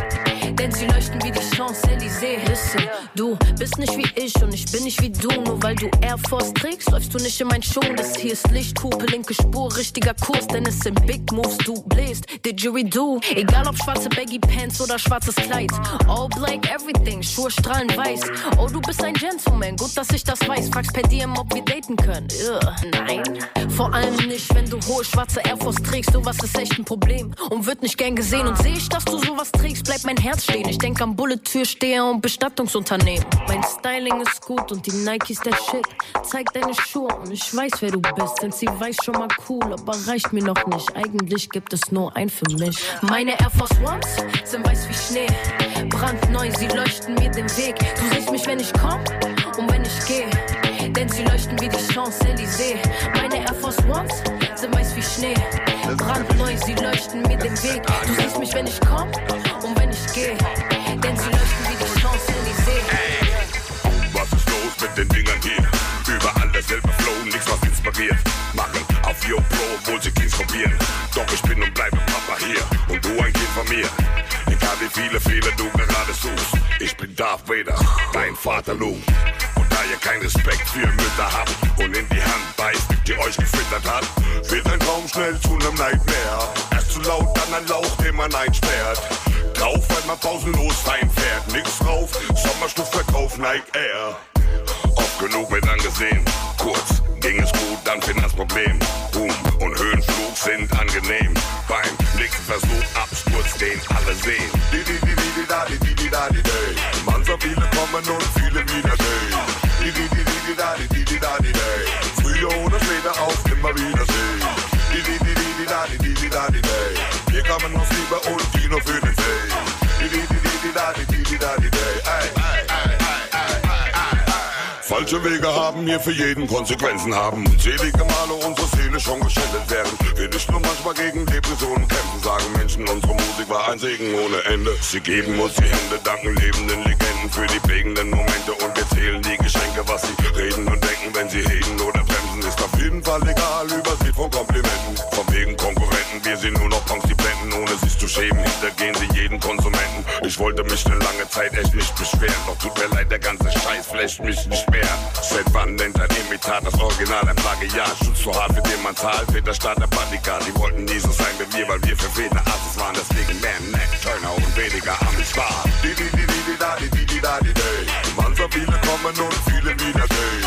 denn sie leuchten wie die Champs-Élysées. Listen, du bist nicht wie ich und ich bin nicht wie du. Nur weil du Air Force trägst, läufst du nicht in mein Schuh. Das hier ist Lichthupe, linke Spur, richtiger Kurs, denn es sind Big Moves, du bläst, Didgeridoo. Egal ob schwarze Baggy Pants oder schwarzes Kleid. All black, everything, Schuhe strahlen weiß. Oh, du bist ein Gentleman, gut, dass ich das weiß. Fragst per DM, ob wir daten können. Ugh, nein, vor allem nicht, wenn du hohe schwarze Air Force trägst. Sowas ist echt ein Problem und wird nicht gern gesehen. Und sehe ich, dass du sowas trägst, bleibt mein Herz stehen. Ich denk am Bullet-Türsteher und Bestattungsunternehmen. Mein Styling ist gut und die Nikes der Shit. Zeig deine Schuhe und ich weiß, wer du bist. Denn sie weiß schon mal cool, aber reicht mir noch nicht. Eigentlich gibt es nur ein für mich. Meine Air Force Ones sind weiß wie Schnee. Brandneu, sie leuchten mir den Weg. Du siehst mich, wenn ich komm und wenn ich gehe. Denn sie leuchten wie die Champs-Élysées. Meine Air Force Ones sind weiß wie Schnee. Brandneu, sie leuchten mir den Weg. Du siehst mich, wenn ich komm inspiriert. Machen auf Yo Pro, obwohl sie Kings probieren. Doch ich bin und bleibe Papa hier und du ein Kind von mir. Egal wie viele Fehler du gerade suchst, ich bin Darth Vader, dein Vater Luke. Und da ihr keinen Respekt für Mütter habt und in die Hand beißt, die euch gefüttert hat, wird ein Traum schnell zu einem Nightmare. Erst zu laut, dann ein Lauch, den man einsperrt. Drauf, weil man pausenlos reinfährt. Nix drauf, Sommerstuffverkauf Nike Air. Genug mit angesehen. Kurz ging es gut, dann Finanzproblem. Boom und Höhenflug sind angenehm. Beim nächsten Versuch Absturz, den alle sehen. Di, di, di, di, di, da, di, di, di, da, di, day. Man so viele kommen und viele wieder day. Di, di, di, di, di, da, di, di, di, da, di, day. Früher oder später auf immer wieder sehen. Di, di, di, di, di, da, di, di, di, da, di, day. Wir kamen uns lieber und nur für den Fame. Di, di, di, di, di, da, di, di, di, da, di, day. Ey, Falsche Wege haben hier für jeden Konsequenzen haben. Unzählige Male unsere Seele schon geschändet werden. Wir nicht nur manchmal gegen Depressionen kämpfen, sagen Menschen, unsere Musik war ein Segen ohne Ende. Sie geben uns die Hände, danken lebenden Legenden für die prägenden Momente und wir zählen die Geschenke, was sie reden und denken, wenn sie reden oder bremsen, ist auf jeden Fall egal, übersieht von Komplimenten. Von wegen Konkurrenten, wir sind nur noch Die ohne sich zu schämen, hintergehen sie jeden Konsumenten. Ich wollte mich eine lange Zeit echt nicht beschweren, doch tut mir leid, der ganze Scheiß flasht mich nicht mehr. Seit wann nennt ein Imitat das Original ein Plagiat? Schutz zu hart, für den man zahlt, wird der Staat der Bodyguard. Die wollten nie so sein wie wir, weil wir für Fehler Asses waren, deswegen mehr Neck, Turner und weniger Amis war. Di, di, di, di, di, da, di, di, di, da, di, day. Man so viele kommen und viele wieder day.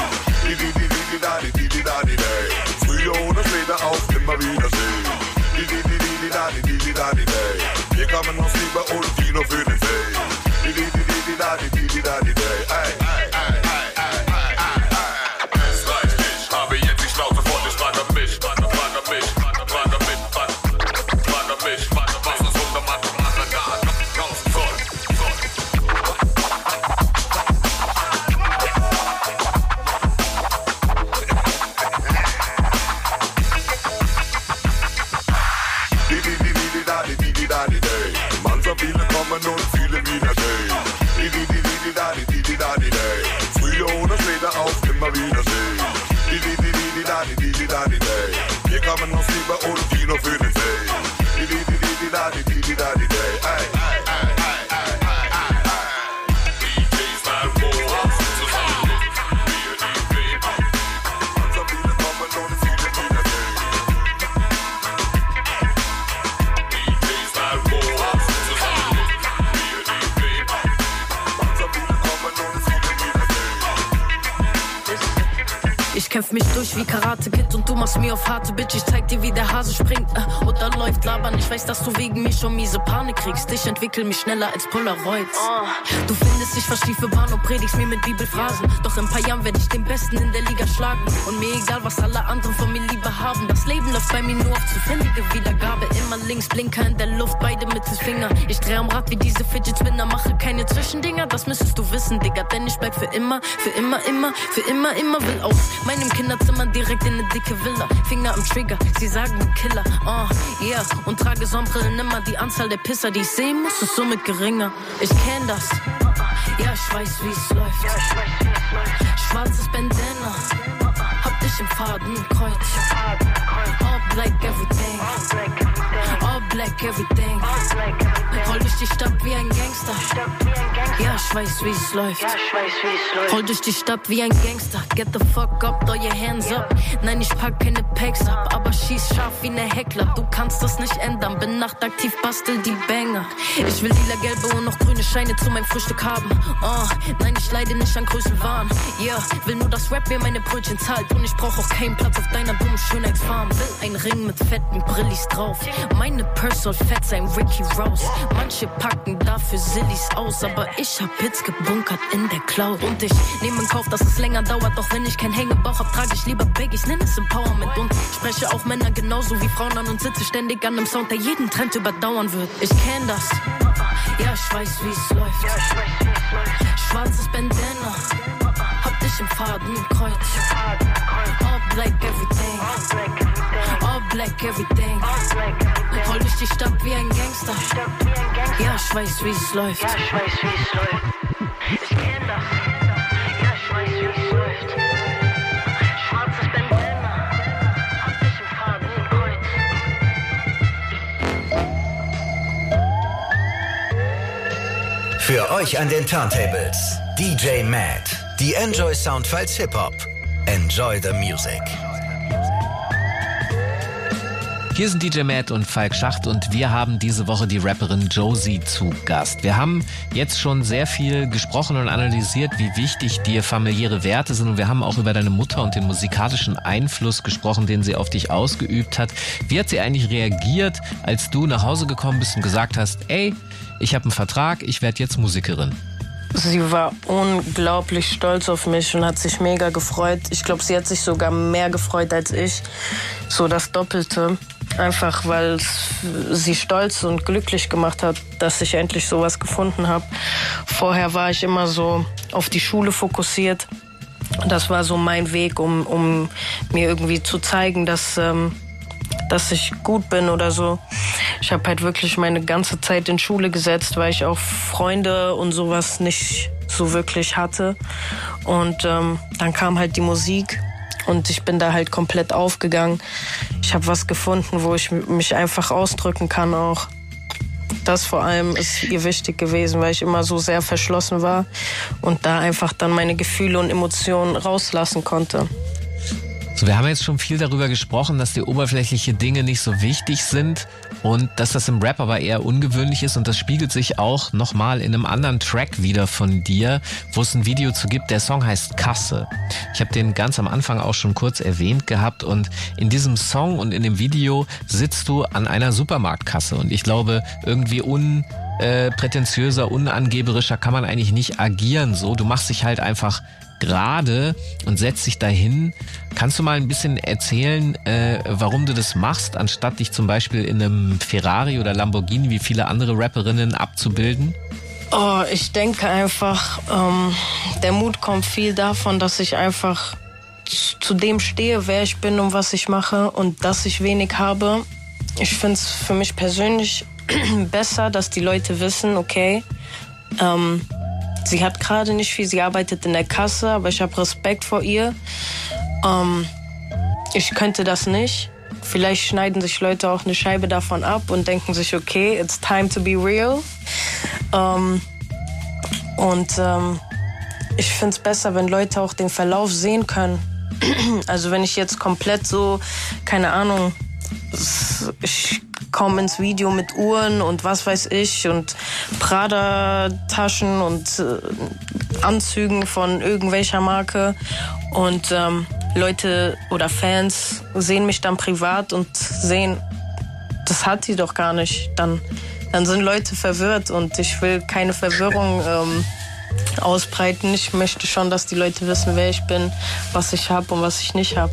Di, di, di, di, di, da, di, di, di, da, di, day. Früher oder später auf immer wieder sehen. Di, di, di, di, di, da, di, di, di, da, di, day. Wir kamen uns lieber und die nur für den Fame. Dir, wie der Hase springt äh, oder läuft labern. Weiß, dass du wegen mir schon miese Panik kriegst. Ich entwickel mich schneller als Polaroids. Du findest, ich fahr schiefe Bahn und predigst mir mit Bibelphrasen. Doch in ein paar Jahren werde ich den Besten in der Liga schlagen. Und mir egal, was alle anderen von mir lieber haben. Das Leben läuft bei mir nur auf zufällige Wiedergabe. Immer links, Blinker in der Luft, beide Mittelfinger. Ich dreh am Rad wie diese Fidget Spinner, mache keine Zwischendinger. Das müsstest du wissen, Digga, denn ich bleib für immer, für immer, immer, für immer, immer will aus meinem Kinderzimmer direkt in eine dicke Villa. Finger am Trigger, sie sagen Killer, oh, yeah. Trage Sonnenbrillen immer, die Anzahl der Pisser, die ich sehen muss, ist somit geringer. Ich kenn das, ja, ich weiß, wie es läuft. Schwarzes Bandana, im Fadenkreuz. All black everything, all black everything. Roll durch die Stadt wie ein Gangster. Ja, ich weiß, wie es läuft. Roll durch die Stadt wie ein Gangster. Get the fuck up, your hands up. Nein, ich pack keine Packs ab, aber schieß scharf wie ne Heckler. Du kannst das nicht ändern. Bin nachtaktiv, bastel die Banger. Ich will lila, gelbe und noch grüne Scheine zu meinem Frühstück haben. Oh, nein, ich leide nicht an Größenwahn. Yeah, will nur, dass Rap mir meine Brötchen zahlt. Und ich brauch auch keinen Platz auf deiner dummen Schönheitsfarm. Will ein Ring mit fetten Brillis drauf. Meine Purse soll fett sein, Ricky Rose. Manche packen dafür Sillies aus, aber ich hab Hits gebunkert in der Cloud. Und ich nehme in Kauf, dass es länger dauert. Doch wenn ich kein Hängebauch hab, trage ich lieber Big. Ich nenne es Empowerment. Und spreche auch Männer genauso wie Frauen an und sitze ständig an einem Sound, der jeden Trend überdauern wird. Ich kenn das. Ja, ich weiß, wie es läuft. Schwarzes Bandana. Im Fadenkreuz. All black everything. All black everything. Roll durch die Stadt wie ein Gangster. Ja, ich weiß, wie es läuft. Ja, ich weiß, wie es läuft. Ich kenn das. Ja, ich weiß, wie es läuft. Schwarzes Bandana. Hab dich im Fadenkreuz. Für euch an den Turntables DJ Matt. Die Enjoy Soundfiles Hip Hop. Enjoy the music. Hier sind DJ Matt und Falk Schacht und wir haben diese Woche die Rapperin Josie zu Gast. Wir haben jetzt schon sehr viel gesprochen und analysiert, wie wichtig dir familiäre Werte sind und wir haben auch über deine Mutter und den musikalischen Einfluss gesprochen, den sie auf dich ausgeübt hat. Wie hat sie eigentlich reagiert, als du nach Hause gekommen bist und gesagt hast, ey, ich habe einen Vertrag, ich werde jetzt Musikerin? Sie war unglaublich stolz auf mich und hat sich mega gefreut. Ich glaube, sie hat sich sogar mehr gefreut als ich. So das Doppelte. Einfach weil sie stolz und glücklich gemacht hat, dass ich endlich sowas gefunden habe. Vorher war ich immer so auf die Schule fokussiert. Das war so mein Weg, um, um mir irgendwie zu zeigen, dass, ähm, dass ich gut bin oder so. Ich habe halt wirklich meine ganze Zeit in Schule gesetzt, weil ich auch Freunde und sowas nicht so wirklich hatte. Und ähm, dann kam halt die Musik und ich bin da halt komplett aufgegangen. Ich habe was gefunden, wo ich mich einfach ausdrücken kann auch. Das vor allem ist ihr wichtig gewesen, weil ich immer so sehr verschlossen war und da einfach dann meine Gefühle und Emotionen rauslassen konnte. So, wir haben jetzt schon viel darüber gesprochen, dass die oberflächliche Dinge nicht so wichtig sind und dass das im Rap aber eher ungewöhnlich ist und das spiegelt sich auch nochmal in einem anderen Track wieder von dir, wo es ein Video zu gibt. Der Song heißt Kasse. Ich habe den ganz am Anfang auch schon kurz erwähnt gehabt und in diesem Song und in dem Video sitzt du an einer Supermarktkasse und ich glaube irgendwie un äh, prätentiöser, unangeberischer kann man eigentlich nicht agieren so. Du machst dich halt einfach gerade und setzt dich dahin. Kannst du mal ein bisschen erzählen, äh, warum du das machst, anstatt dich zum Beispiel in einem Ferrari oder Lamborghini wie viele andere Rapperinnen abzubilden? Oh, ich denke einfach, ähm, der Mut kommt viel davon, dass ich einfach zu dem stehe, wer ich bin und was ich mache und dass ich wenig habe. Ich finde es für mich persönlich besser, dass die Leute wissen, okay, ähm, sie hat gerade nicht viel, sie arbeitet in der Kasse, aber ich habe Respekt vor ihr. Ähm, ich könnte das nicht. Vielleicht schneiden sich Leute auch eine Scheibe davon ab und denken sich, okay, it's time to be real. Ähm, und ähm, ich finde es besser, wenn Leute auch den Verlauf sehen können. also wenn ich jetzt komplett so, keine Ahnung, ich komme ins Video mit Uhren und was weiß ich und Prada-Taschen und äh, Anzügen von irgendwelcher Marke und ähm, Leute oder Fans sehen mich dann privat und sehen, das hat sie doch gar nicht. Dann, dann sind Leute verwirrt und ich will keine Verwirrung ähm, ausbreiten. Ich möchte schon, dass die Leute wissen, wer ich bin, was ich habe und was ich nicht habe.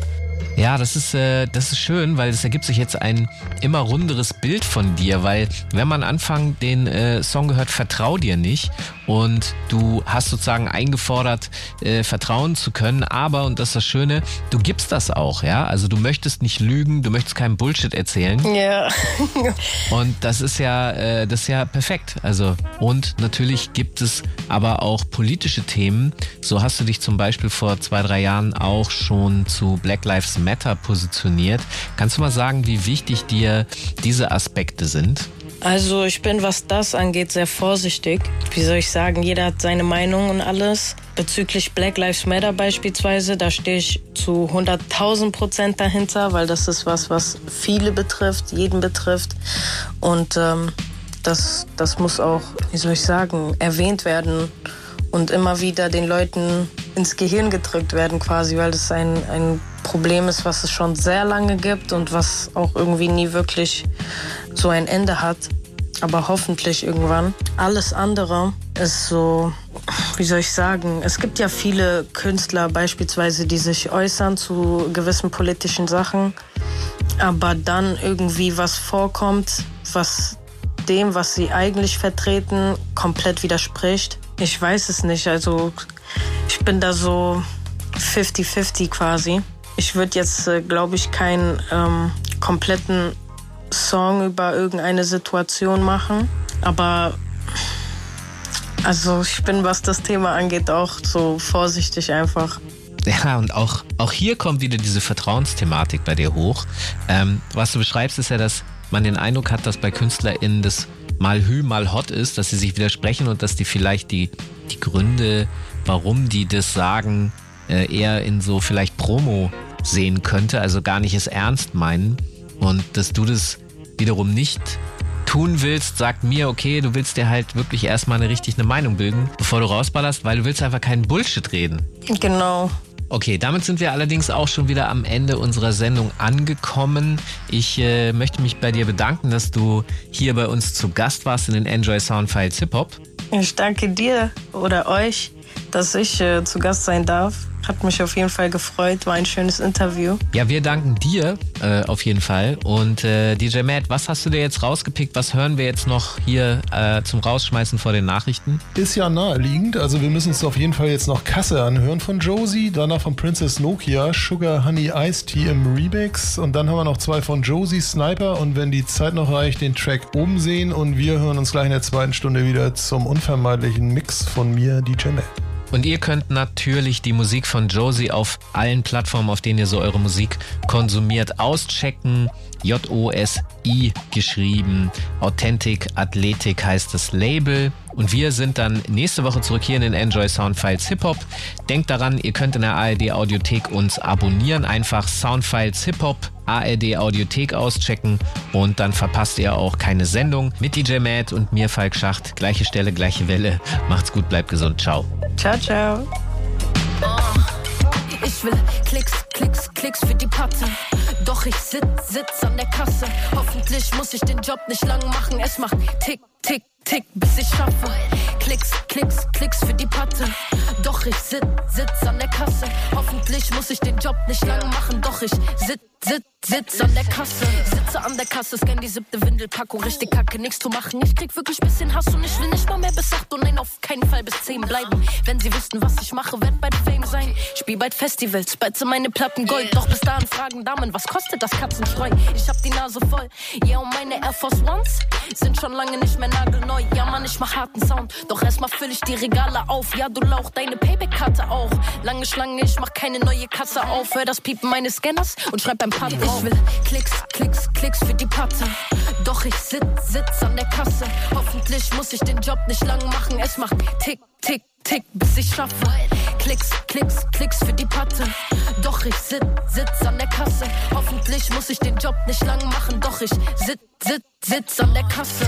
Ja, das ist, äh, das ist schön, weil es ergibt sich jetzt ein immer runderes Bild von dir, weil wenn man Anfang den äh, Song gehört, vertrau dir nicht und du hast sozusagen eingefordert, äh, vertrauen zu können, aber, und das ist das Schöne, du gibst das auch, ja, also du möchtest nicht lügen, du möchtest keinen Bullshit erzählen. Ja. und das ist ja, äh, das ist ja perfekt, also und natürlich gibt es aber auch politische Themen, so hast du dich zum Beispiel vor zwei, drei Jahren auch schon zu Black Lives Matter positioniert. Kannst du mal sagen, wie wichtig dir diese Aspekte sind? Also ich bin, was das angeht, sehr vorsichtig. Wie soll ich sagen, jeder hat seine Meinung und alles. Bezüglich Black Lives Matter beispielsweise, da stehe ich zu 100.000 Prozent dahinter, weil das ist was, was viele betrifft, jeden betrifft. Und ähm, das, das muss auch, wie soll ich sagen, erwähnt werden und immer wieder den Leuten ins Gehirn gedrückt werden quasi, weil das ein, ein Problem ist, was es schon sehr lange gibt und was auch irgendwie nie wirklich so ein Ende hat. aber hoffentlich irgendwann. Alles andere ist so, wie soll ich sagen, es gibt ja viele Künstler beispielsweise, die sich äußern zu gewissen politischen Sachen, aber dann irgendwie was vorkommt, was dem, was sie eigentlich vertreten, komplett widerspricht. Ich weiß es nicht, also ich bin da so 50-50 quasi. Ich würde jetzt, äh, glaube ich, keinen ähm, kompletten Song über irgendeine Situation machen. Aber also ich bin, was das Thema angeht, auch so vorsichtig einfach. Ja, und auch, auch hier kommt wieder diese Vertrauensthematik bei dir hoch. Ähm, was du beschreibst, ist ja, dass man den Eindruck hat, dass bei KünstlerInnen das mal hü, mal hot ist, dass sie sich widersprechen und dass die vielleicht die, die Gründe, warum die das sagen, äh, eher in so vielleicht Promo sehen könnte, also gar nicht es ernst meinen. Und dass du das wiederum nicht tun willst, sagt mir, okay, du willst dir halt wirklich erstmal eine richtig eine Meinung bilden, bevor du rausballerst, weil du willst einfach keinen Bullshit reden. Genau. Okay, damit sind wir allerdings auch schon wieder am Ende unserer Sendung angekommen. Ich äh, möchte mich bei dir bedanken, dass du hier bei uns zu Gast warst in den Enjoy Soundfiles Hip Hop. Ich danke dir oder euch, dass ich äh, zu Gast sein darf. Hat mich auf jeden Fall gefreut, war ein schönes Interview. Ja, wir danken dir äh, auf jeden Fall. Und äh, DJ Matt, was hast du dir jetzt rausgepickt? Was hören wir jetzt noch hier äh, zum Rausschmeißen vor den Nachrichten? Ist ja naheliegend. Also wir müssen uns auf jeden Fall jetzt noch Kasse anhören von Josie, danach von Princess Nokia, Sugar Honey Ice Tea im Remix und dann haben wir noch zwei von Josie Sniper und wenn die Zeit noch reicht, den Track oben sehen und wir hören uns gleich in der zweiten Stunde wieder zum unvermeidlichen Mix von mir, DJ Matt. Und ihr könnt natürlich die Musik von Josie auf allen Plattformen, auf denen ihr so eure Musik konsumiert, auschecken. J-O-S-I geschrieben. Authentic Athletic heißt das Label. Und wir sind dann nächste Woche zurück hier in den Enjoy Soundfiles Hip Hop. Denkt daran, ihr könnt in der ARD Audiothek uns abonnieren. Einfach Soundfiles Hip Hop ARD Audiothek auschecken und dann verpasst ihr auch keine Sendung mit DJ Matt und mir Falk Schacht. Gleiche Stelle, gleiche Welle. Macht's gut, bleibt gesund. Ciao. Ciao, ciao. Ich will Klicks, Klicks, Klicks für die Patte. Doch ich sitz, sitz an der Kasse. Hoffentlich muss ich den Job nicht lang machen. Es macht Tick, Tick, Tick, bis ich schaffe. Klicks, Klicks, Klicks für die Patte. Doch ich sitz, sitz an der Kasse. Hoffentlich muss ich den Job nicht lang machen. Doch ich sitz, sitz, sitz an der Kasse. Sitze an der Kasse, scan die siebte Windelpackung. Richtig kacke, nichts zu machen. Ich krieg wirklich bisschen Hass und ich will nicht mal mehr bis acht und nein, auf keinen Fall bis zehn bleiben. Wenn sie wüssten, was ich mache, werd bei Fame sein. Spiel bei Festivals, beize meine Platten Gold. Doch bis dahin fragen Damen, was kostet das Katzenstreu? Ich hab die Nase voll. Ja, und meine Air Force Ones sind schon lange nicht mehr nagelneu. Ja, Mann, ich mach harten Sound. Doch erstmal füll ich die Regale auf. Ja, du Lauch, deine Payback-Karte auch. Lange Schlange, ich mach keine neue Kasse auf. Hör das Piepen meines Scanners und schreib beim Part Ich will Klicks, Klicks, Klicks für die Patte. Doch ich sitz, sitz an der Kasse. Hoffentlich muss ich den Job nicht lang machen. Es macht Tick, Tick, Tick, bis ich schaffe. Klicks, Klicks, Klicks für die Patte. Doch ich sitz, sitz an der Kasse. Hoffentlich muss ich den Job nicht lang machen. Doch ich sitz, sitz, sitz an der Kasse.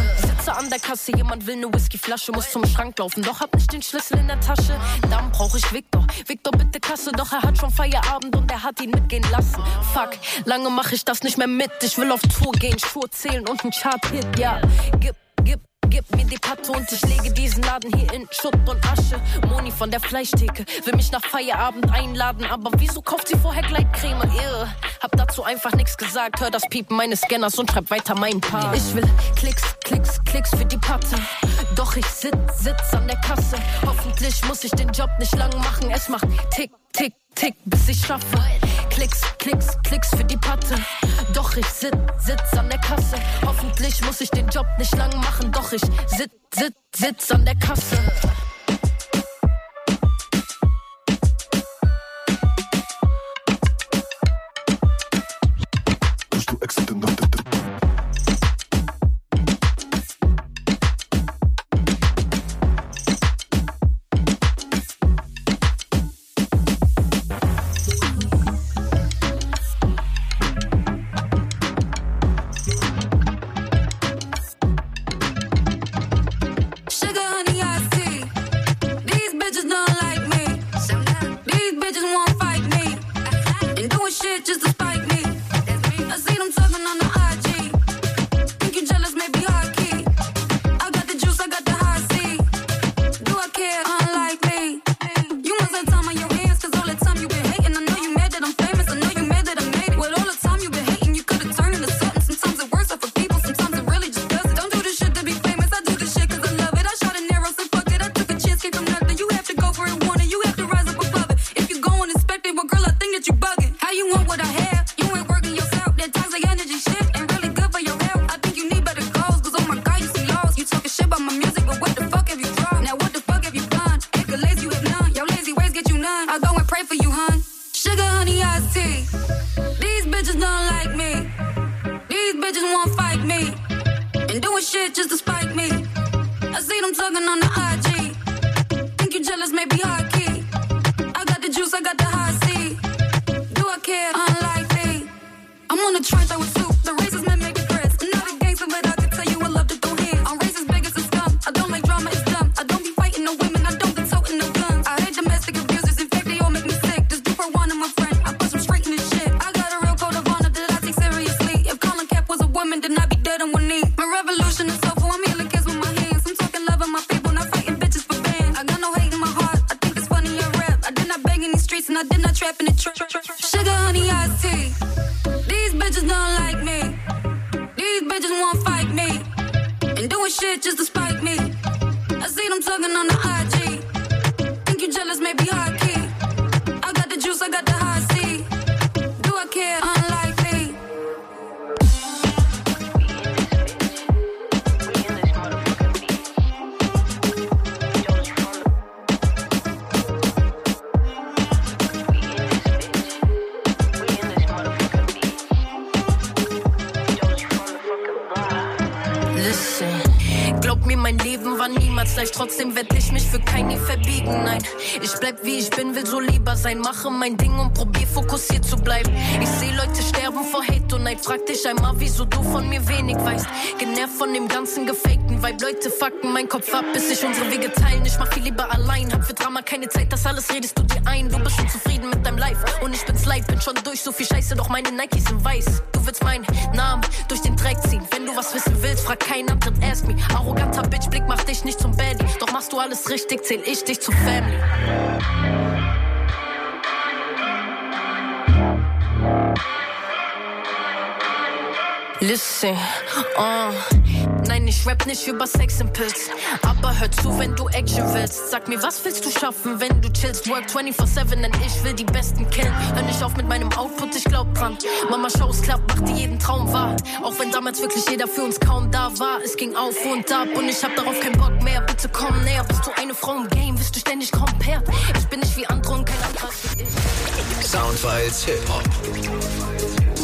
Sitze an der Kasse, jemand will ne Whiskyflasche, muss zum Schrank laufen. Doch hab nicht den Schlüssel in der Tasche. Dann brauch ich Victor. Victor, bitte Kasse. Doch er hat schon Feierabend und er hat ihn mitgehen lassen. Fuck, lange mach ich das nicht mehr mit. Ich will auf Tour gehen, Schuhe zählen und ein Chart-Hit, ja. Gib, gib. Mir die Patte und ich lege diesen Laden hier in Schutt und Asche. Moni von der Fleischtheke will mich nach Feierabend einladen, aber wieso kauft sie vorher Gleitcreme? Irre. Hab dazu einfach nichts gesagt. Hör das Piepen meines Scanners und schreib weiter mein Part. Ich will Klicks, Klicks, Klicks für die Patte. Doch ich sitz, sitz an der Kasse. Hoffentlich muss ich den Job nicht lang machen. Es macht Tick, Tick, Tick, bis ich schaffe. Klicks, Klicks, Klicks für die Patte. Doch ich sitz, sitz an der Kasse. Hoffentlich muss ich den Job nicht lang machen. Doch ich sitz, sitz, sitz an der Kasse. Trotzdem werd ich mich für keinen verbiegen. Nein, ich bleib wie ich bin, will so lieber sein. Mache mein Ding und probier fokussiert zu bleiben. Ich seh Leute sterben vor Hate und Neid. Frag dich einmal, wieso du von mir wenig weißt. Genervt von dem ganzen gefakten Vibe. Leute fucken mein Kopf ab, bis sich unsere Wege teilen. Ich mach viel lieber allein. Hab für Drama keine Zeit, das alles redest du dir ein. Du bist schon zufrieden mit deinem Life und ich bin's leid. Bin schon durch so viel Scheiße, doch meine Nikes sind weiß. Du willst meinen Namen durch den Dreck ziehen. Wenn du was wissen willst, frag keinen Antritt, ask me. Arroganter Bitch, Blick macht dich nicht zum Baddie. Doch machst du alles richtig, zähl ich dich zur Family. Listen, oh. Nein, ich rap nicht über Sex and Pills. Aber hör zu, wenn du Action willst. Sag mir, was willst du schaffen, wenn du chillst? Work 24-7, denn ich will die Besten killen. Hör nicht auf mit meinem Output, ich glaub dran. Mama, Shows klappt, macht dir jeden Traum wahr. Auch wenn damals wirklich jeder für uns kaum da war. Es ging auf und ab und ich hab darauf keinen Bock mehr. Bitte komm näher, bist du eine Frau im Game, wirst du ständig compared. Ich bin nicht wie andere und kein anderer wie ich. Soundfiles Hip-Hop.